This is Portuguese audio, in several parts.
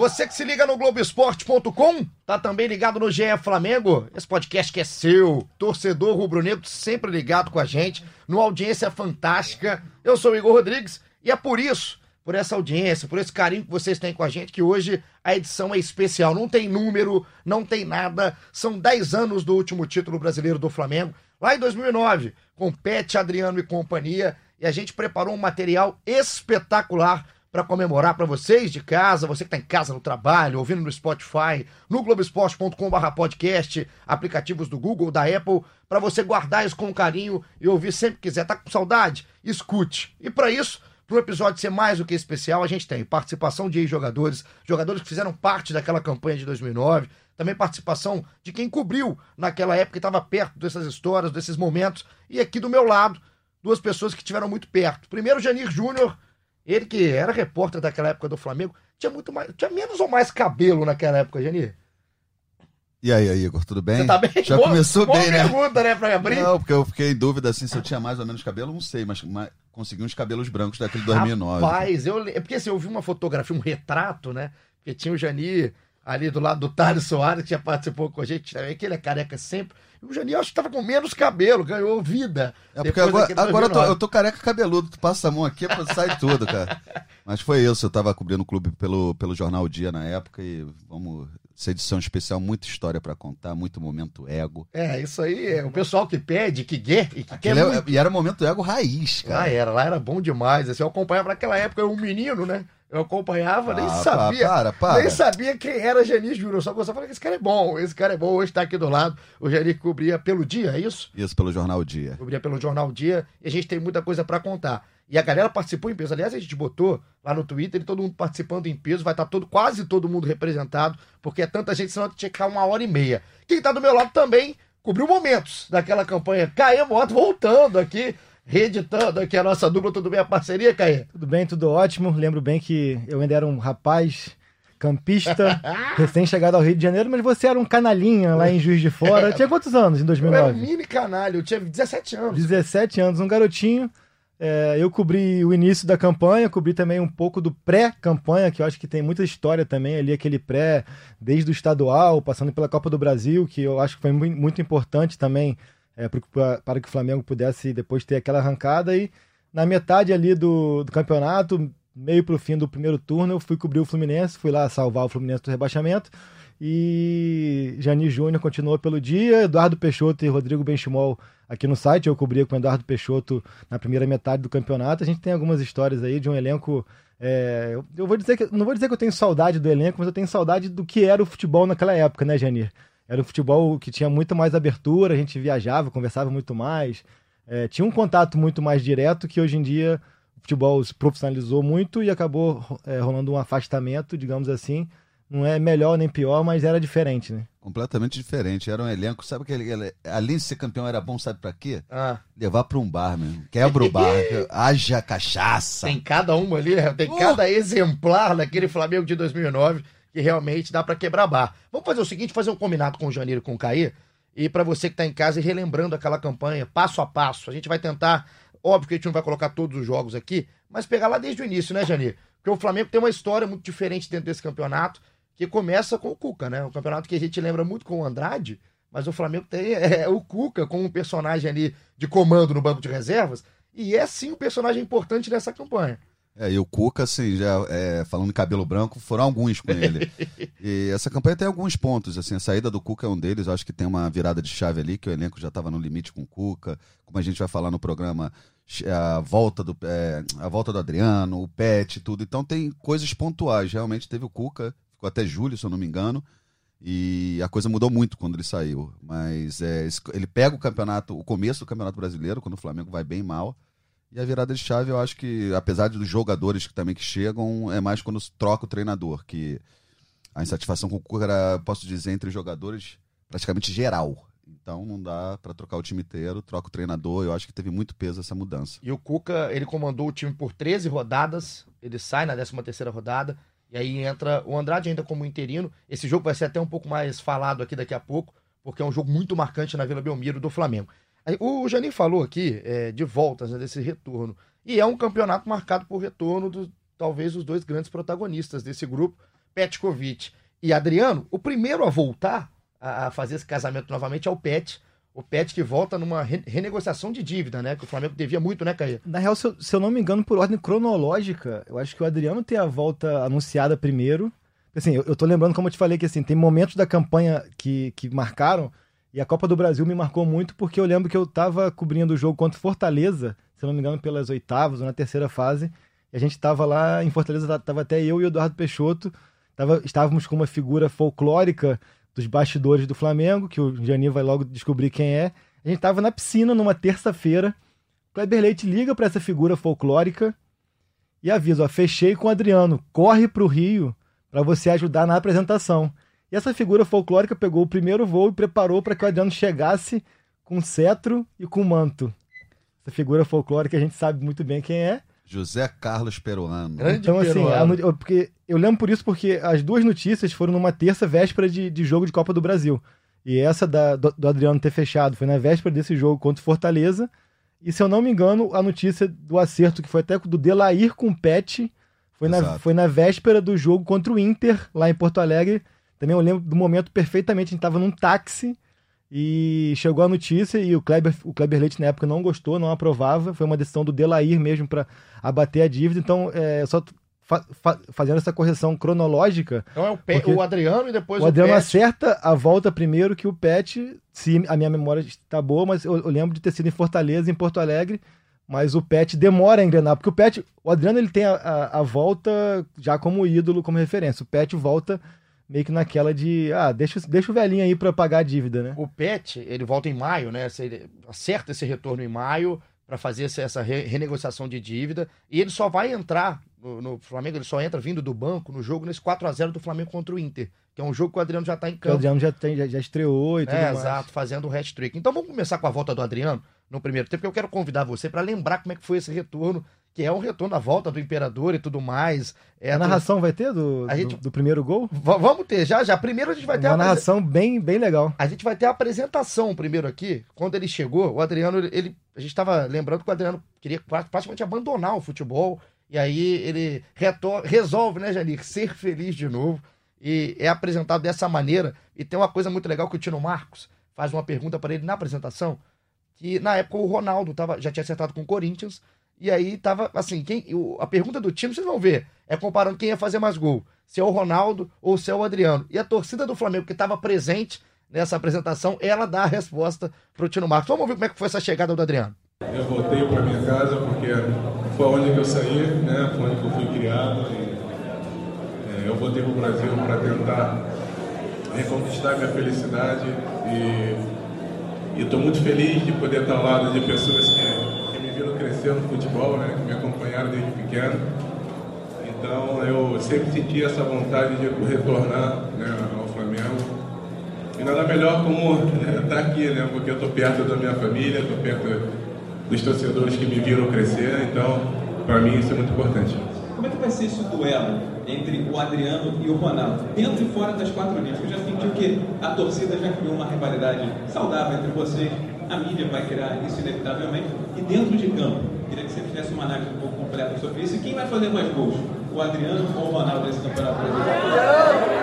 Você que se liga no Globoesporte.com, tá também ligado no GE Flamengo? Esse podcast que é seu, torcedor rubro-negro sempre ligado com a gente, numa audiência fantástica. Eu sou o Igor Rodrigues e é por isso, por essa audiência, por esse carinho que vocês têm com a gente, que hoje a edição é especial. Não tem número, não tem nada. São 10 anos do último título brasileiro do Flamengo, lá em 2009, com Pet, Adriano e companhia. E a gente preparou um material espetacular para comemorar para vocês de casa, você que está em casa no trabalho, ouvindo no Spotify, no globesport.com/podcast, aplicativos do Google, da Apple, para você guardar isso com carinho e ouvir sempre que quiser. Tá com saudade? Escute. E para isso, para o episódio ser mais do que especial, a gente tem participação de jogadores, jogadores que fizeram parte daquela campanha de 2009, também participação de quem cobriu naquela época e estava perto dessas histórias, desses momentos. E aqui do meu lado, duas pessoas que estiveram muito perto. Primeiro, Janir Júnior ele que era repórter daquela época do Flamengo, tinha muito mais, tinha menos ou mais cabelo naquela época, Janir? E aí, Igor, tudo bem? Você tá bem? Já boa, começou boa bem, né? pergunta, né, pra abrir? Não, porque eu fiquei em dúvida assim se eu tinha mais ou menos cabelo, não sei, mas, mas consegui uns cabelos brancos daquele 2009. Rapaz, eu, é porque assim, eu vi uma fotografia, um retrato, né? Porque tinha o Janir ali do lado do Thales Soares, que já participou com a gente também, que ele é careca sempre. O Janir acho que tava com menos cabelo, ganhou vida. É porque agora, agora eu, tô, eu, tô, careca cabeludo, tu passa a mão aqui, sai tudo, cara. Mas foi isso, eu tava cobrindo o clube pelo, pelo Jornal Dia na época e vamos. Essa edição especial, muita história para contar, muito momento ego. É, isso aí é o pessoal que pede, que quer. E, que quer é, e era momento ego raiz, cara. Lá era, lá era bom demais. Assim, eu acompanhava naquela época, eu um menino, né? Eu acompanhava, nem ah, sabia. Para, para. Nem sabia quem era Janis Júnior. Só gostava que esse cara é bom, esse cara é bom, hoje está aqui do lado. O Janis cobria pelo dia, é isso? Isso, pelo Jornal Dia. Cobria pelo Jornal Dia e a gente tem muita coisa para contar. E a galera participou em peso. Aliás, a gente botou lá no Twitter, todo mundo participando em peso, vai estar tá todo, quase todo mundo representado, porque é tanta gente, senão tinha que ficar uma hora e meia. Quem está do meu lado também cobriu momentos daquela campanha. Caia Moto voltando aqui reeditando aqui a nossa dupla. Tudo bem a parceria, Caê? Tudo bem, tudo ótimo. Lembro bem que eu ainda era um rapaz campista, recém-chegado ao Rio de Janeiro, mas você era um canalinha lá em Juiz de Fora. Tinha quantos anos em 2009? Eu era um mini canalha, eu tinha 17 anos. 17 anos, um garotinho. É, eu cobri o início da campanha, cobri também um pouco do pré-campanha, que eu acho que tem muita história também ali, aquele pré, desde o estadual, passando pela Copa do Brasil, que eu acho que foi muito importante também é, para que o Flamengo pudesse depois ter aquela arrancada. E na metade ali do, do campeonato, meio para o fim do primeiro turno, eu fui cobrir o Fluminense, fui lá salvar o Fluminense do rebaixamento. E Jani Júnior continuou pelo dia, Eduardo Peixoto e Rodrigo Benchimol aqui no site. Eu cobria com o Eduardo Peixoto na primeira metade do campeonato. A gente tem algumas histórias aí de um elenco. É, eu vou dizer que não vou dizer que eu tenho saudade do elenco, mas eu tenho saudade do que era o futebol naquela época, né, Janir? Era um futebol que tinha muito mais abertura, a gente viajava, conversava muito mais, é, tinha um contato muito mais direto que hoje em dia o futebol se profissionalizou muito e acabou é, rolando um afastamento, digamos assim. Não é melhor nem pior, mas era diferente, né? Completamente diferente. Era um elenco, sabe que ele, além de ser campeão era bom, sabe para quê? Ah. Levar para um bar, mesmo. Quebra o bar, haja cachaça. Tem cada uma ali, tem uh! cada exemplar daquele Flamengo de 2009 que realmente dá para quebrar bar. Vamos fazer o seguinte, fazer um combinado com o Janeiro e com o Caí, e para você que está em casa e relembrando aquela campanha, passo a passo, a gente vai tentar, óbvio que a gente não vai colocar todos os jogos aqui, mas pegar lá desde o início, né, Janeiro? Porque o Flamengo tem uma história muito diferente dentro desse campeonato, que começa com o Cuca, né? Um campeonato que a gente lembra muito com o Andrade, mas o Flamengo tem é, o Cuca como um personagem ali de comando no banco de reservas, e é sim um personagem importante nessa campanha. É, e o Cuca, assim, já é, falando em cabelo branco, foram alguns com ele. e essa campanha tem alguns pontos, assim, a saída do Cuca é um deles, acho que tem uma virada de chave ali, que o elenco já estava no limite com o Cuca, como a gente vai falar no programa, a volta do, é, a volta do Adriano, o Pet, tudo. Então tem coisas pontuais, realmente teve o Cuca, ficou até julho, se eu não me engano, e a coisa mudou muito quando ele saiu. Mas é, ele pega o campeonato, o começo do Campeonato Brasileiro, quando o Flamengo vai bem mal, e a virada de chave, eu acho que, apesar dos jogadores que também que chegam, é mais quando troca o treinador, que a insatisfação com o Cuca era, posso dizer, entre os jogadores praticamente geral. Então não dá para trocar o time inteiro, troca o treinador. Eu acho que teve muito peso essa mudança. E o Cuca, ele comandou o time por 13 rodadas, ele sai na 13 terceira rodada, e aí entra o Andrade ainda como interino. Esse jogo vai ser até um pouco mais falado aqui daqui a pouco, porque é um jogo muito marcante na Vila Belmiro do Flamengo. O Janinho falou aqui é, de voltas, né, desse retorno. E é um campeonato marcado por retorno dos talvez os dois grandes protagonistas desse grupo, Petkovic e Adriano. O primeiro a voltar a, fazer esse casamento novamente é o Pet. O Pet que volta numa re renegociação de dívida, né? Que o Flamengo devia muito, né, Caí? Na real, se eu, se eu, não me engano, por ordem cronológica, eu acho que o Adriano tem a volta anunciada primeiro. Assim, eu, eu tô lembrando, como eu te falei, que assim, tem momentos da campanha que, que marcaram, e a Copa do Brasil me marcou muito porque eu lembro que eu tava cobrindo o jogo contra Fortaleza, se não me engano, pelas oitavas ou na terceira fase, e a gente tava lá em Fortaleza, tava até eu e o Eduardo Peixoto, tava, estávamos com uma figura folclórica dos bastidores do Flamengo, que o Jani vai logo descobrir quem é. A gente estava na piscina numa terça-feira. Kleber Leite liga para essa figura folclórica e avisa: ó, fechei com o Adriano, corre para o Rio para você ajudar na apresentação. E essa figura folclórica pegou o primeiro voo e preparou para que o Adriano chegasse com cetro e com manto. Essa figura folclórica a gente sabe muito bem quem é. José Carlos Peruano. Grande então, assim, Peruano. A, porque, eu lembro por isso porque as duas notícias foram numa terça véspera de, de jogo de Copa do Brasil. E essa da, do, do, Adriano ter fechado foi na véspera desse jogo contra o Fortaleza. E se eu não me engano, a notícia do acerto, que foi até do Delair com o Pet, foi na, foi na véspera do jogo contra o Inter, lá em Porto Alegre. Também eu lembro do momento perfeitamente, a gente estava num táxi e chegou a notícia e o Kleber, o Kleber Leite na época não gostou, não aprovava. Foi uma decisão do Delair mesmo para abater a dívida. Então, é, só fa fa fazendo essa correção cronológica. Então é o, Pe o Adriano e depois o, o Adriano Pet. acerta a volta primeiro que o Pet, se a minha memória está boa, mas eu, eu, lembro de ter sido em Fortaleza, em Porto Alegre. Mas o Pet demora a engrenar, porque o Pet, o Adriano ele tem a, a, a volta já como ídolo, como referência. O Pet volta meio que naquela de, ah, deixa, deixa o velhinho aí para pagar a dívida, né? O Pet, ele volta em maio, né? Ele acerta esse retorno em maio para fazer essa re renegociação de dívida e ele só vai entrar no, no, Flamengo, ele só entra vindo do banco no jogo nesse 4 a 0 do Flamengo contra o Inter, que é um jogo que o Adriano já tá em campo. O Adriano já, tem, já, já estreou e tudo é, mais. Exato, fazendo o hat-trick. Então vamos começar com a volta do Adriano no primeiro tempo, porque eu quero convidar você para lembrar como é que foi esse retorno que é um retorno à volta do imperador e tudo mais. É a narração vai ter do, a gente... do, do, primeiro gol? V vamos ter, já, já. Primeiro a gente vai ter uma a narração bem, bem legal. A gente vai ter a apresentação primeiro aqui. Quando ele chegou, o Adriano, ele, a gente estava lembrando que o Adriano queria praticamente abandonar o futebol. E aí ele retor resolve, né, Janir, ser feliz de novo. E é apresentado dessa maneira. E tem uma coisa muito legal que o Tino Marcos faz uma pergunta para ele na apresentação. Que na época o Ronaldo tava, já tinha acertado com o Corinthians e aí tava assim, quem, a pergunta do time, vocês vão ver, é comparando quem ia fazer mais gol, se é o Ronaldo ou se é o Adriano. E a torcida do Flamengo, que estava presente nessa apresentação, ela dá a resposta para o Tino Marcos. Vamos ver como é que foi essa chegada do Adriano. Eu voltei para minha casa porque foi onde eu saí, né? Foi onde eu fui criado. E, é, eu voltei para o Brasil para tentar reconquistar minha felicidade e estou muito feliz de poder estar ao lado de pessoas que no futebol, né, que me acompanharam desde pequeno. Então eu sempre senti essa vontade de retornar né, ao Flamengo. E nada melhor como estar né, tá aqui, né, porque eu estou perto da minha família, estou perto dos torcedores que me viram crescer, então para mim isso é muito importante. Como é que vai ser esse duelo entre o Adriano e o Ronaldo, dentro e fora das quatro linhas? Eu já senti que a torcida já criou uma rivalidade saudável entre vocês a mídia vai criar isso inevitavelmente. E dentro de campo, queria que você fizesse uma análise um pouco completa sobre isso. E quem vai fazer mais gols? O Adriano ou o Ronaldo nesse campeonato brasileiro?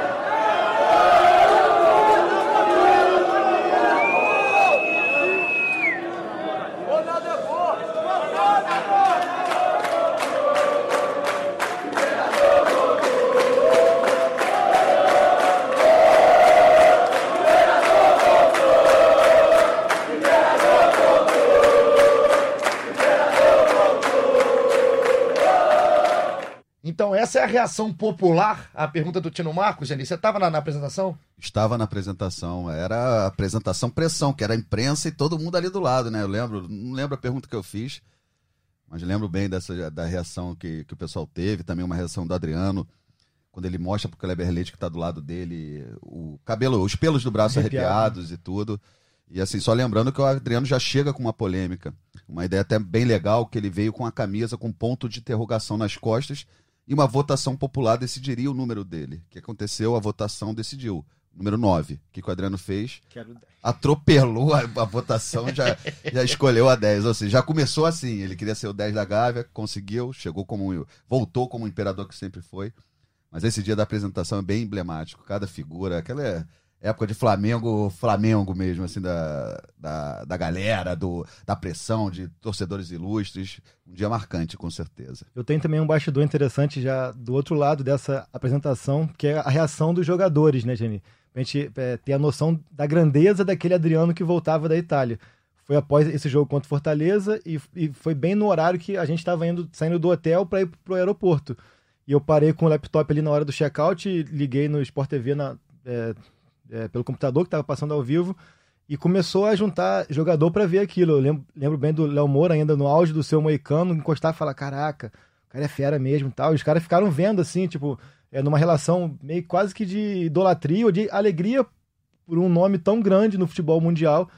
A reação popular à pergunta do Tino Marcos, Jenny. Você estava na, na, apresentação? Estava na apresentação. Era a apresentação pressão, que era a imprensa e todo mundo ali do lado, né? Eu lembro, não lembro a pergunta que eu fiz, mas lembro bem dessa da reação que, que o pessoal teve, também uma reação do Adriano, quando ele mostra pro Kleber Leite que está do lado dele, o cabelo, os pelos do braço arrepiados e tudo. E assim, só lembrando que o Adriano já chega com uma polêmica. Uma ideia até bem legal, que ele veio com a camisa com ponto de interrogação nas costas e uma votação popular decidiria o número dele. O que aconteceu? A votação decidiu. Número 9. O que, o Adriano fez? Quero 10. Atropelou a, a votação, já, já escolheu a 10. Ou seja, já começou assim. Ele queria ser o 10 da Gávea, conseguiu, chegou como. voltou como o imperador que sempre foi. Mas esse dia da apresentação é bem emblemático. Cada figura, aquela é época de Flamengo, Flamengo mesmo, assim, da, da, da galera, do, da pressão, de torcedores ilustres. Um dia marcante, com certeza. Eu tenho também um bastidor interessante já do outro lado dessa apresentação, que é a reação dos jogadores, né, Jenny? Pra gente é, ter a noção da grandeza daquele Adriano que voltava da Itália. Foi após esse jogo contra Fortaleza e, e foi bem no horário que a gente estava indo saindo do hotel para ir pro aeroporto. E eu parei com o laptop ali na hora do check-out, liguei no Sport TV na, é, é, pelo computador que estava passando ao vivo e começou a juntar jogador para ver aquilo. Eu lembro, lembro bem do Léo Moura ainda no auge do seu moicano, encostar e falar: caraca, o cara é fera mesmo tal. E os caras ficaram vendo assim, tipo, é, numa relação meio quase que de idolatria ou de alegria por um nome tão grande no futebol mundial.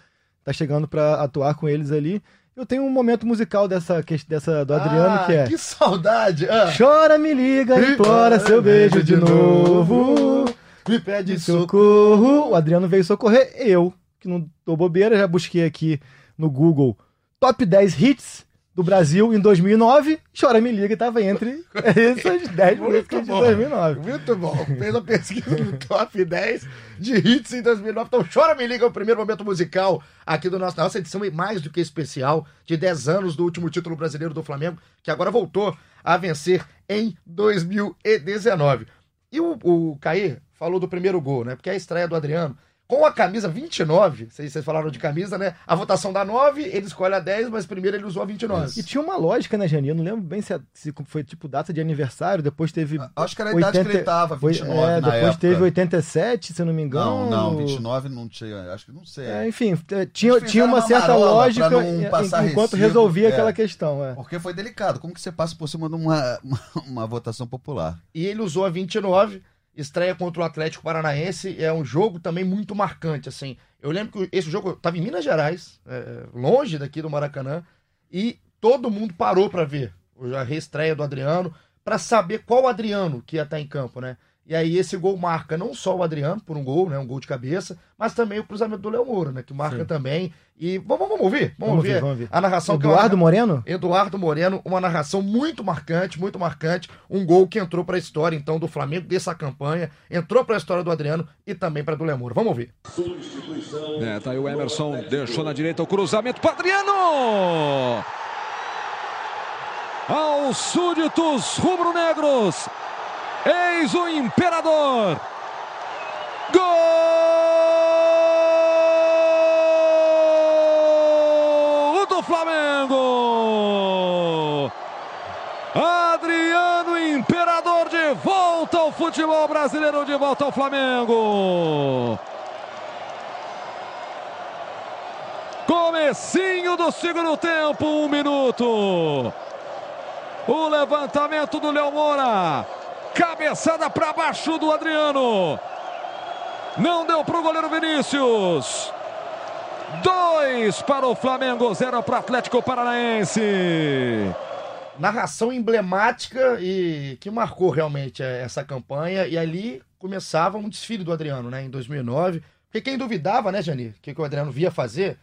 Tá chegando para atuar com eles ali. Eu tenho um momento musical dessa, dessa do Adriano Ah, que é. Que saudade! Ah. Chora, me liga, implora seu beijo de novo. Me pede de socorro. O Adriano veio socorrer eu, que não tô bobeira, já busquei aqui no Google top 10 hits do Brasil em 2009. Chora, me liga, tava entre essas 10 Muito músicas de bom. 2009. Muito bom. Fez a pesquisa no top 10 de hits em 2009. Então, Chora Me Liga, é o primeiro momento musical aqui do nosso, nossa edição e mais do que especial de 10 anos do último título brasileiro do Flamengo, que agora voltou a vencer em 2019. E o, o Caí falou do primeiro gol, né? Porque é a estreia do Adriano. Com a camisa 29, vocês, vocês falaram de camisa, né? A votação dá 9, ele escolhe a 10, mas primeiro ele usou a 29. E tinha uma lógica, né, Jani? Eu não lembro bem se, a- se foi tipo data de aniversário, depois teve. Acho que era a idade que ele tava, foi- 29 é, na depois época. teve 87, se eu não me engano. Não, não, 29 não tinha, acho que não sei. É, enfim, é, tinha, tinha uma uma certa lógica enquanto recibo, resolvia é. aquela questão. É. Porque foi delicado. Como que você passa por cima de uma, uma, uma votação popular? e ele usou a 29, estreia contra o Atlético Paranaense, é um jogo também muito marcante, assim. Eu lembro que esse jogo estava em Minas Gerais, é, longe daqui do Maracanã, e todo mundo parou para ver a reestreia do Adriano, para saber qual Adriano que ia estar em campo, né? E aí esse gol marca não só o Adriano por um gol, né, um gol de cabeça, mas também o cruzamento do Léo Moura, né, que marca Sim. também. E vamos, vamos ouvir, vamos, Vamos ver, ver, vamos ver. a narração que é uma- Eduardo Moreno? Eduardo Moreno, uma narração muito marcante, muito marcante, um gol que entrou para a história então do Flamengo dessa campanha, entrou para a história do Adriano e também para do Lemuro. Vamos ouvir. É, tá aí o Emerson, deixou na direita o cruzamento para Adriano! Aos súditos rubro-negros, eis o imperador! Gol do Flamengo! Adriano Imperador de volta ao futebol brasileiro, de volta ao Flamengo! Comecinho do segundo tempo, um minuto. O levantamento do Léo Moura. Cabeçada para baixo do Adriano. Não deu para o goleiro Vinícius. Dois para o Flamengo, zero para o Atlético Paranaense. Narração emblemática e que marcou realmente eh, essa campanha e ali começava um desfile do Adriano, né, em 2009. Porque quem duvidava, né, Jani, o que, que o Adriano via fazer,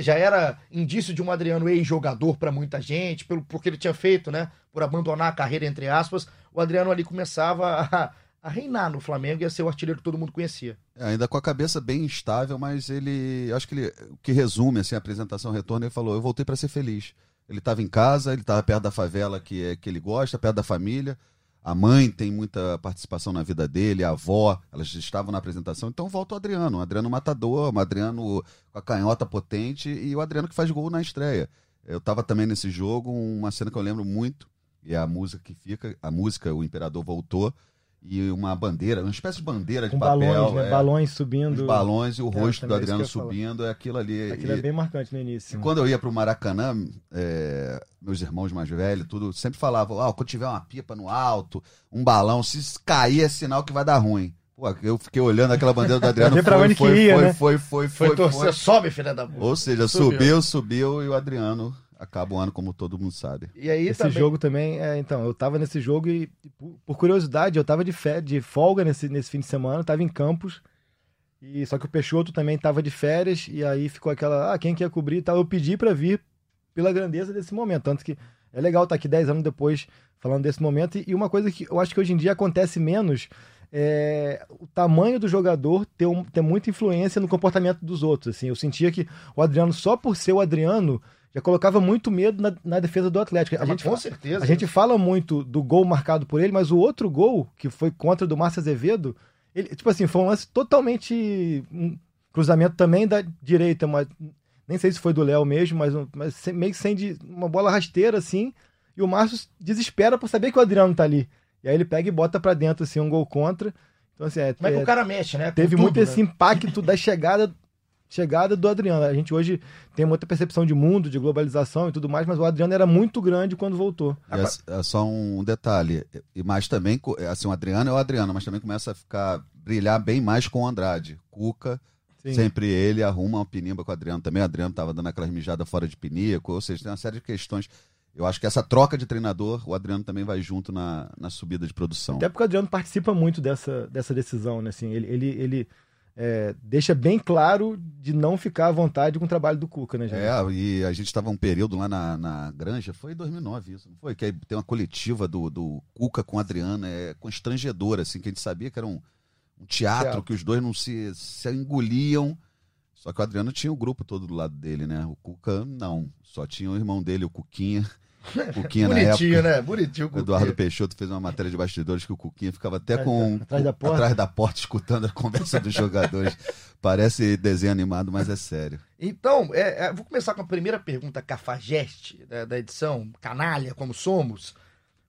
já era indício de um Adriano ex-jogador para muita gente, pelo porque ele tinha feito, né, por abandonar a carreira entre aspas, o Adriano ali começava a, a reinar no Flamengo e a ser o artilheiro que todo mundo conhecia. É, ainda com a cabeça bem instável, mas ele. Acho que ele. O que resume assim, a apresentação retorno, ele falou: eu voltei para ser feliz. Ele estava em casa, ele estava perto da favela que, é, que ele gosta, perto da família. A mãe tem muita participação na vida dele, a avó, elas estavam na apresentação. Então volta o Adriano, o Adriano matador, o Adriano com a canhota potente e o Adriano que faz gol na estreia. Eu estava também nesse jogo, uma cena que eu lembro muito, e é a música que fica, a música, o Imperador voltou, e uma bandeira, uma espécie de bandeira de Com papel. balões, né? é, Balões os subindo. balões e o É, rosto do é Adriano subindo, é aquilo ali. Aquilo E- é bem marcante no início. e quando eu ia pro Maracanã, é, meus irmãos mais velhos, tudo, sempre falavam, ah, quando tiver uma pipa no alto, um balão, se cair é sinal que vai dar ruim. Pô, eu fiquei olhando aquela bandeira do Adriano. Ver pra foi, onde foi, que ia, foi, né? foi, foi, Foi, foi, torcer, foi. sobe, filha da puta. Ou seja, Subiu. subiu, subiu e o Adriano acaba o ano como todo mundo sabe. E aí Esse também... jogo também, é, então, eu tava nesse jogo e, por, curiosidade, eu tava de, fé, de folga nesse, nesse fim de semana, tava em Campos, e só que o Peixoto também tava de férias, e aí ficou aquela, ah, quem quer cobrir? e tal, eu pedi pra vir pela grandeza desse momento, tanto que é legal estar aqui 10 anos depois falando desse momento, e, e uma coisa que eu acho que hoje em dia acontece menos é o tamanho do jogador ter, um- ter muita influência no comportamento dos outros, assim, eu sentia que o Adriano, só por ser o Adriano, já colocava muito medo na, na defesa do Atlético. A gente, com certeza. a gente fala muito do gol marcado por ele, mas o outro gol, que foi contra do Márcio Azevedo, ele, tipo assim, foi um lance totalmente. Um cruzamento também da direita, mas nem sei se foi do Léo mesmo, mas, mas sem- meio que sem de, uma bola rasteira assim. E o Márcio desespera por saber que o Adriano tá ali. E aí ele pega e bota pra dentro assim um gol contra. Então assim, é, Como é que é, o cara mexe, né? Teve tudo, muito né? esse impacto da chegada chegada do Adriano. A gente hoje tem muita percepção de mundo, de globalização e tudo mais, mas o Adriano era muito grande quando voltou. É, é só um detalhe. E mais também, é, assim, o Adriano é o Adriano, mas também começa a ficar brilhar bem mais com o Andrade. Cuca, Sim. sempre ele arruma uma pinimba com o Adriano também. O Adriano tava dando aquelas mijadas fora de pinico, ou seja, tem uma série de questões. Eu acho que essa troca de treinador, o Adriano também vai junto na, na subida de produção. Até porque o Adriano participa muito dessa, dessa decisão, né? Assim, ele ele, ele é, deixa bem claro de não ficar à vontade com o trabalho do Cuca, né, gente? É, e a gente estava um período lá na, na Granja, foi em 2009 isso, não foi? Que aí tem uma coletiva do, do Cuca com o Adriano, é constrangedor, assim, que a gente sabia que era um, um teatro, Teatro. que os dois não se, se engoliam. Só que o Adriano tinha o grupo todo do lado dele, né? O Cuca, não. Só tinha o irmão dele, o Cuquinha. Cuquinha na Bonitinho, época. né? Bonitinho. O Eduardo Peixoto fez uma matéria de bastidores que o Cuquinha ficava até Atrás com da- atrás da porta? atrás da porta escutando a conversa dos jogadores. Parece desenho animado, mas é sério. Então, é, é, vou começar com a primeira pergunta cafajeste da, da edição, canalha como somos,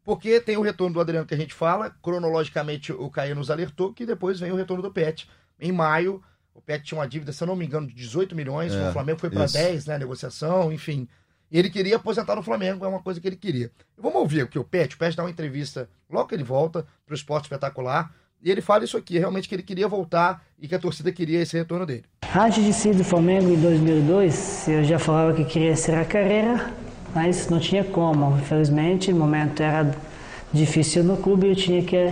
porque tem o retorno do Adriano que a gente fala, cronologicamente o Caio nos alertou que depois vem o retorno do Pet. Em maio, o Pet tinha uma dívida, se eu não me engano, de 18 milhões, É, o Flamengo foi para isso. 10, né, negociação, enfim. Ele queria aposentar no Flamengo, é uma coisa que ele queria. Vamos ouvir o que o Pet, o Pet dá uma entrevista logo que ele volta para o Esporte Espetacular, e ele fala isso aqui, realmente que ele queria voltar e que a torcida queria esse retorno dele. Antes de sair do Flamengo em 2002, eu já falava que queria ser a carreira, mas não tinha como. Infelizmente, o momento era difícil no clube e eu tinha que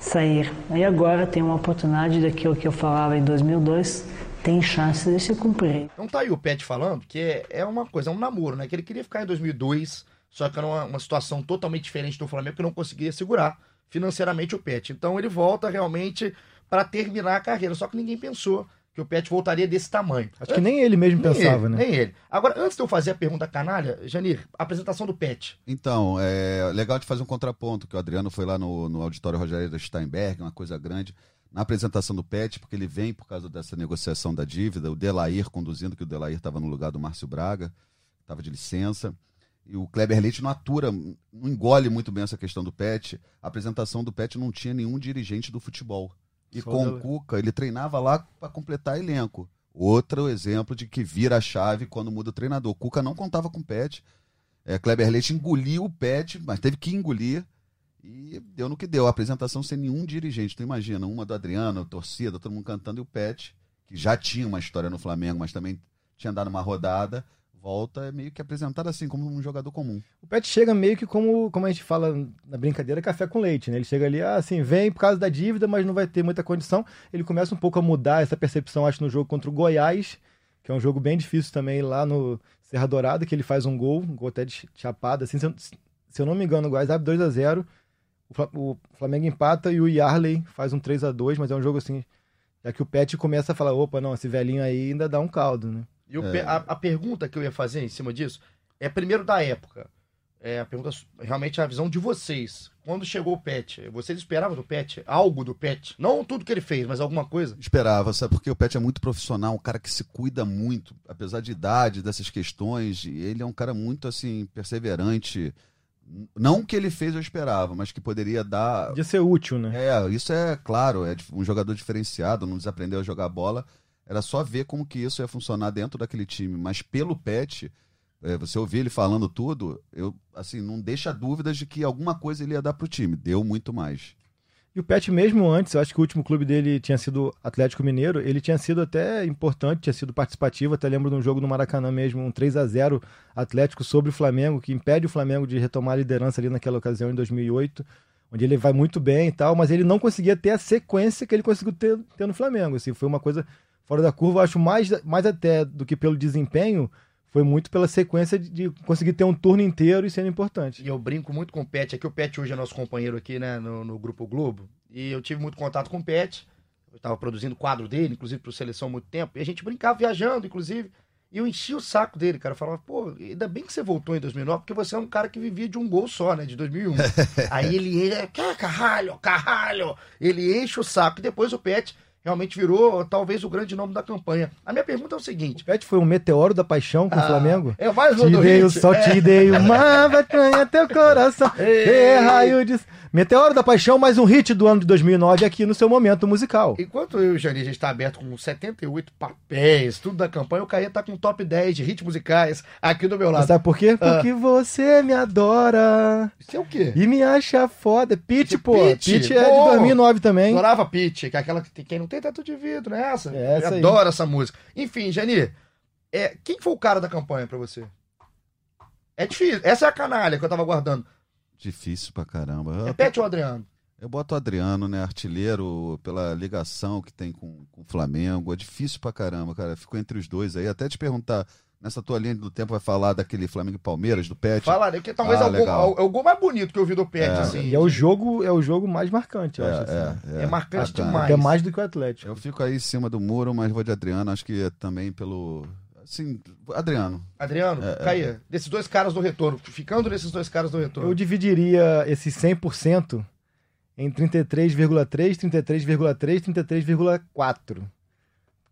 sair. E agora tem uma oportunidade daquilo que eu falava em 2002, tem chance de se cumprir. Então tá aí o Pet falando que é, é uma coisa, é um namoro, né? Que ele queria ficar em 2002, só que era uma, uma situação totalmente diferente do Flamengo que não conseguia segurar financeiramente o Pet. Então ele volta realmente para terminar a carreira, só que ninguém pensou que o Pet voltaria desse tamanho. Acho que nem ele mesmo Nem pensava, ele, né? Nem ele. Agora, antes de eu fazer a pergunta canalha, Janir, apresentação do Pet. Então, é legal de fazer um contraponto, que o Adriano foi lá no, no auditório Rogério da Steinberg, uma coisa grande, na apresentação do PET, porque ele vem por causa dessa negociação da dívida, o Delair conduzindo, que o Delair estava no lugar do Márcio Braga, estava de licença, e o Kleber Leite não atura, não engole muito bem essa questão do PET. A apresentação do PET não tinha nenhum dirigente do futebol. E Só com o. Cuca, ele treinava lá para completar elenco. Outro exemplo de que vira a chave quando muda o treinador. O Cuca não contava com o PET. É, Kleber Leite engoliu o Pet, mas teve que engolir. E deu no que deu. A apresentação sem nenhum dirigente. Tu imagina, uma do Adriano, torcida, todo mundo cantando, e o Pet, que já tinha uma história no Flamengo, mas também tinha dado uma rodada, volta é meio que apresentado assim, como um jogador comum. O Pet chega meio que como, como a gente fala na brincadeira, café com leite, né? Ele chega ali, ah, assim, vem por causa da dívida, mas não vai ter muita condição. Ele começa um pouco a mudar essa percepção, acho, no jogo contra o Goiás, que é um jogo bem difícil também lá no Serra Dourada, que ele faz um gol, um gol até de chapada, assim, se eu, se eu não me engano, o Goiás abre 2 a 0 o Fla- o Flamengo empata e o Yarley faz um 3 a 2 mas é um jogo assim, já que o Pet começa a falar, opa, não, esse velhinho aí ainda dá um caldo, né? E o É. A, a pergunta que eu ia fazer em cima disso é primeiro da época. É a pergunta realmente a visão de vocês. Quando chegou o Pet, vocês esperavam do Pet algo do Pet? Não tudo que ele fez, mas alguma coisa? Esperava, sabe? Porque o Pet é muito profissional, um cara que se cuida muito, apesar de idade, dessas questões. E ele é um cara muito, assim, perseverante. Não o que ele fez eu esperava, mas que poderia dar Podia ser útil, né? É, isso é claro, é um jogador diferenciado, não desaprendeu a jogar bola. Era só ver como que isso ia funcionar dentro daquele time. Mas pelo Pet, é, você ouvir ele falando tudo, eu assim, não deixa dúvidas de que alguma coisa ele ia dar pro time. Deu muito mais. E o Pet, mesmo antes, eu acho que o último clube dele tinha sido Atlético Mineiro, ele tinha sido até importante, tinha sido participativo. Até lembro de um jogo no Maracanã mesmo, um 3 a 0 Atlético sobre o Flamengo, que impede o Flamengo de retomar a liderança ali naquela ocasião em 2008, onde ele vai muito bem e tal, mas ele não conseguia ter a sequência que ele conseguiu ter, ter no Flamengo. Assim, foi uma coisa fora da curva, acho mais, mais até do que pelo desempenho foi muito pela sequência de, conseguir ter um turno inteiro e sendo importante. E eu brinco muito com o Pet aqui. O Pet hoje é nosso companheiro aqui, né, no, no Grupo Globo. E eu tive muito contato com o Pet. Eu estava produzindo quadro dele, inclusive para Seleção há muito tempo. E a gente brincava viajando, inclusive. E eu enchia o saco dele, cara. Eu falava, pô, ainda bem que você voltou em 2009, porque você é um cara que vivia de um gol só, né? De 2001. Aí ele, é, caralho, caralho. Ele enche o saco. E depois o Pet realmente virou talvez o grande nome da campanha. A minha pergunta é o seguinte: O Pet foi um meteoro da paixão com ah, o Flamengo? É um Te dei sol, é. te dei uma vacanha teu coração. Ei, raio de... Meteoro da Paixão, mais um hit do ano de 2009 aqui no seu momento musical. Enquanto eu e o Jani, a gente está aberto com 78 papéis, tudo da campanha, o Caia tá com top 10 de hits musicais aqui do meu lado. Mas sabe por quê? Ah. Porque você me adora. Isso é o quê? E me acha foda. Pitch, pô. Pitch, é de 2009 também. Adorava Pitch, que é aquela que quem não tem teto de vidro, né? Essa. É essa eu adoro essa música. Enfim, Jani, é, quem foi o cara da campanha para você? É difícil. Essa é a canalha que eu tava guardando. Difícil pra caramba. Repete o Adriano. Eu boto o Adriano, né? Artilheiro, pela ligação que tem com, com o Flamengo. É difícil pra caramba, cara. Ficou entre os dois aí. Até te perguntar, nessa tua linha do tempo vai falar daquele Flamengo e Palmeiras, do Pet? Falarei, porque talvez ah, é, o gol, é, o gol, mais bonito que eu vi do Pet, é. assim. E é o jogo, é o jogo mais marcante, eu é, acho. Assim. É, é. é marcante demais. É mais do que o Atlético. Eu fico aí em cima do muro, mas vou de Adriano. Acho que é também pelo Sim, Adriano. Adriano, é, Caia, é. desses dois caras do retorno, ficando nesses dois caras do retorno. Eu dividiria esse 100% em 33,3, 33,3, 33,4.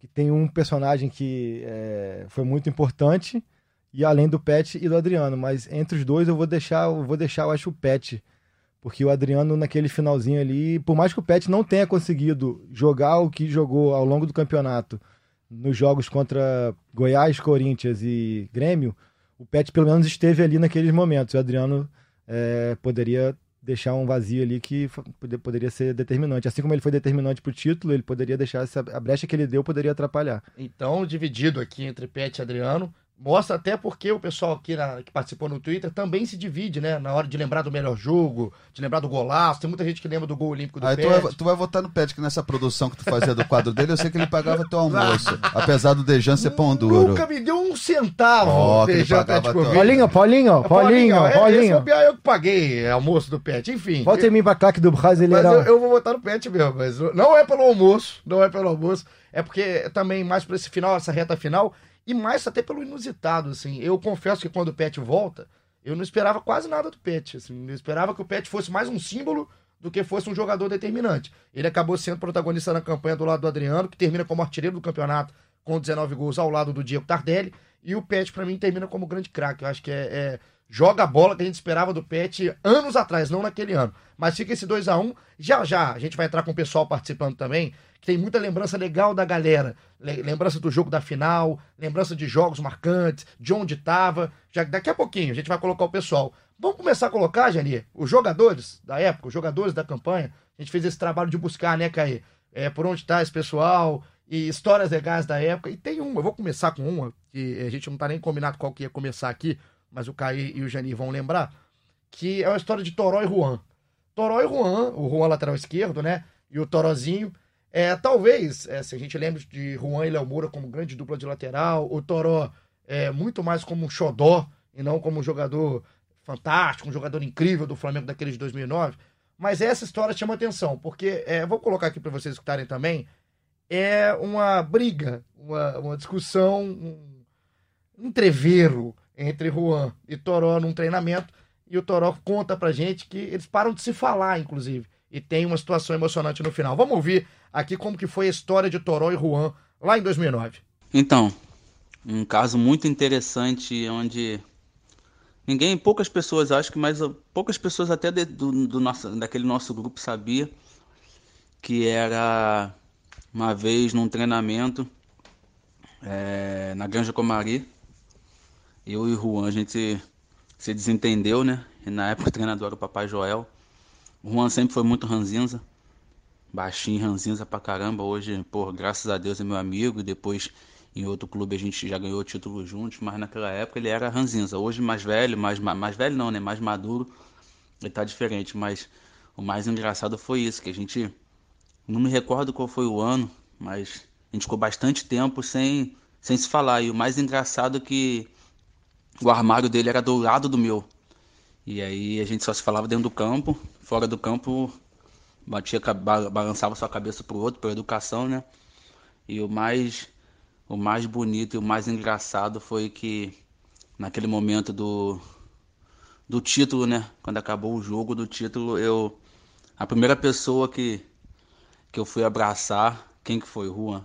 Que tem um personagem que é, foi muito importante, e além do Pet e do Adriano, mas entre os dois eu vou deixar, eu vou deixar, eu acho, o Pet. Porque o Adriano, naquele finalzinho ali, por mais que o Pet não tenha conseguido jogar o que jogou ao longo do campeonato, nos jogos contra Goiás, Corinthians e Grêmio, o Pet pelo menos esteve ali naqueles momentos. O Adriano é, poderia deixar um vazio ali que poderia ser determinante. Assim como ele foi determinante para o título, ele poderia deixar essa, a brecha que ele deu poderia atrapalhar. Então, dividido aqui entre Pet e Adriano, Mostra até porque o pessoal aqui na, que participou no Twitter também se divide, né? Na hora de lembrar do melhor jogo, de lembrar do golaço. Tem muita gente que lembra do gol olímpico do Aí tu vai, tu vai, votar no Pet, que nessa produção que tu fazia do quadro dele, eu sei que ele pagava teu almoço. apesar do Dejan ser pão duro. Nunca me deu um centavo. Oh, Dejan teu... Paulinho, Paulinho, Paulinho, Paulinho. Paulinho. Esse é eu que paguei almoço do Pet, enfim. Volta em mim pra cá que do Brasileirão. Mas eu, eu vou votar no Pet mesmo, mas não é pelo almoço, não é pelo almoço. É porque também mais pra esse final, essa reta final e mais até pelo inusitado, assim. Eu confesso que quando o Pet volta, eu não esperava quase nada do Pet, assim. Eu esperava que o Pet fosse mais um símbolo do que fosse um jogador determinante. Ele acabou sendo protagonista na campanha do lado do Adriano, que termina como artilheiro do campeonato com 19 gols ao lado do Diego Tardelli. E o Pet, para mim, termina como grande craque. Eu acho que é, é, joga a bola que a gente esperava do Pet anos atrás, não naquele ano. Mas fica esse 2 a 1 Já já a gente vai entrar com o pessoal participando também que tem muita lembrança legal da galera. Lembrança do jogo da final, lembrança de jogos marcantes, de onde estava. Já daqui a pouquinho a gente vai colocar o pessoal. Vamos começar a colocar, Jani, os jogadores da época, os jogadores da campanha. A gente fez esse trabalho de buscar, né, Caí? É, por onde está esse pessoal e histórias legais da época. E tem uma, eu vou começar com uma, que a gente não tá nem combinado qual que ia começar aqui, mas o Caí e o Jani vão lembrar, que é uma história de Toró e Juan. Toró e Juan, o Juan lateral esquerdo, né? E o Torozinho é, talvez, é, se a gente lembra de Juan e Léo Moura como grande dupla de lateral, o Toró é, muito mais como um xodó e não como um jogador fantástico, um jogador incrível do Flamengo daqueles de 2009. Mas essa história chama atenção, porque, é, vou colocar aqui para vocês escutarem também, é uma briga, uma, uma discussão, um, treveiro entre Juan e Toró num treinamento, e o Toró conta pra gente que eles param de se falar, inclusive, e tem uma situação emocionante no final. Vamos ouvir aqui como que foi a história de Toró e Juan lá em 2009. Então, um caso muito interessante onde ninguém, poucas pessoas, acho que mais poucas pessoas até de, do, do, nosso, daquele nosso grupo sabia que era uma vez num treinamento é, na Granja Comari, eu e o Juan, a gente se desentendeu, né? E na época o treinador era o Papai Joel. O Juan sempre foi muito ranzinza baixinho, ranzinza pra caramba. Hoje, pô, graças a Deus é meu amigo. Depois, em outro clube, a gente já ganhou o título juntos. Mas naquela época ele era ranzinza. Hoje, mais velho, mais, mais velho não, né? Mais maduro, ele tá diferente. Mas o mais engraçado foi isso, que a gente. Não me recordo qual foi o ano, mas a gente ficou bastante tempo sem, sem se falar. E o mais engraçado é que o armário dele era do lado do meu. E aí a gente só se falava dentro do campo, fora do campo batia, balançava sua cabeça pro outro, por educação, né? E o mais, o mais bonito e o mais engraçado foi que naquele momento do, do título, né? Quando acabou o jogo do título, eu a primeira pessoa que que eu fui abraçar, quem que foi? Juan.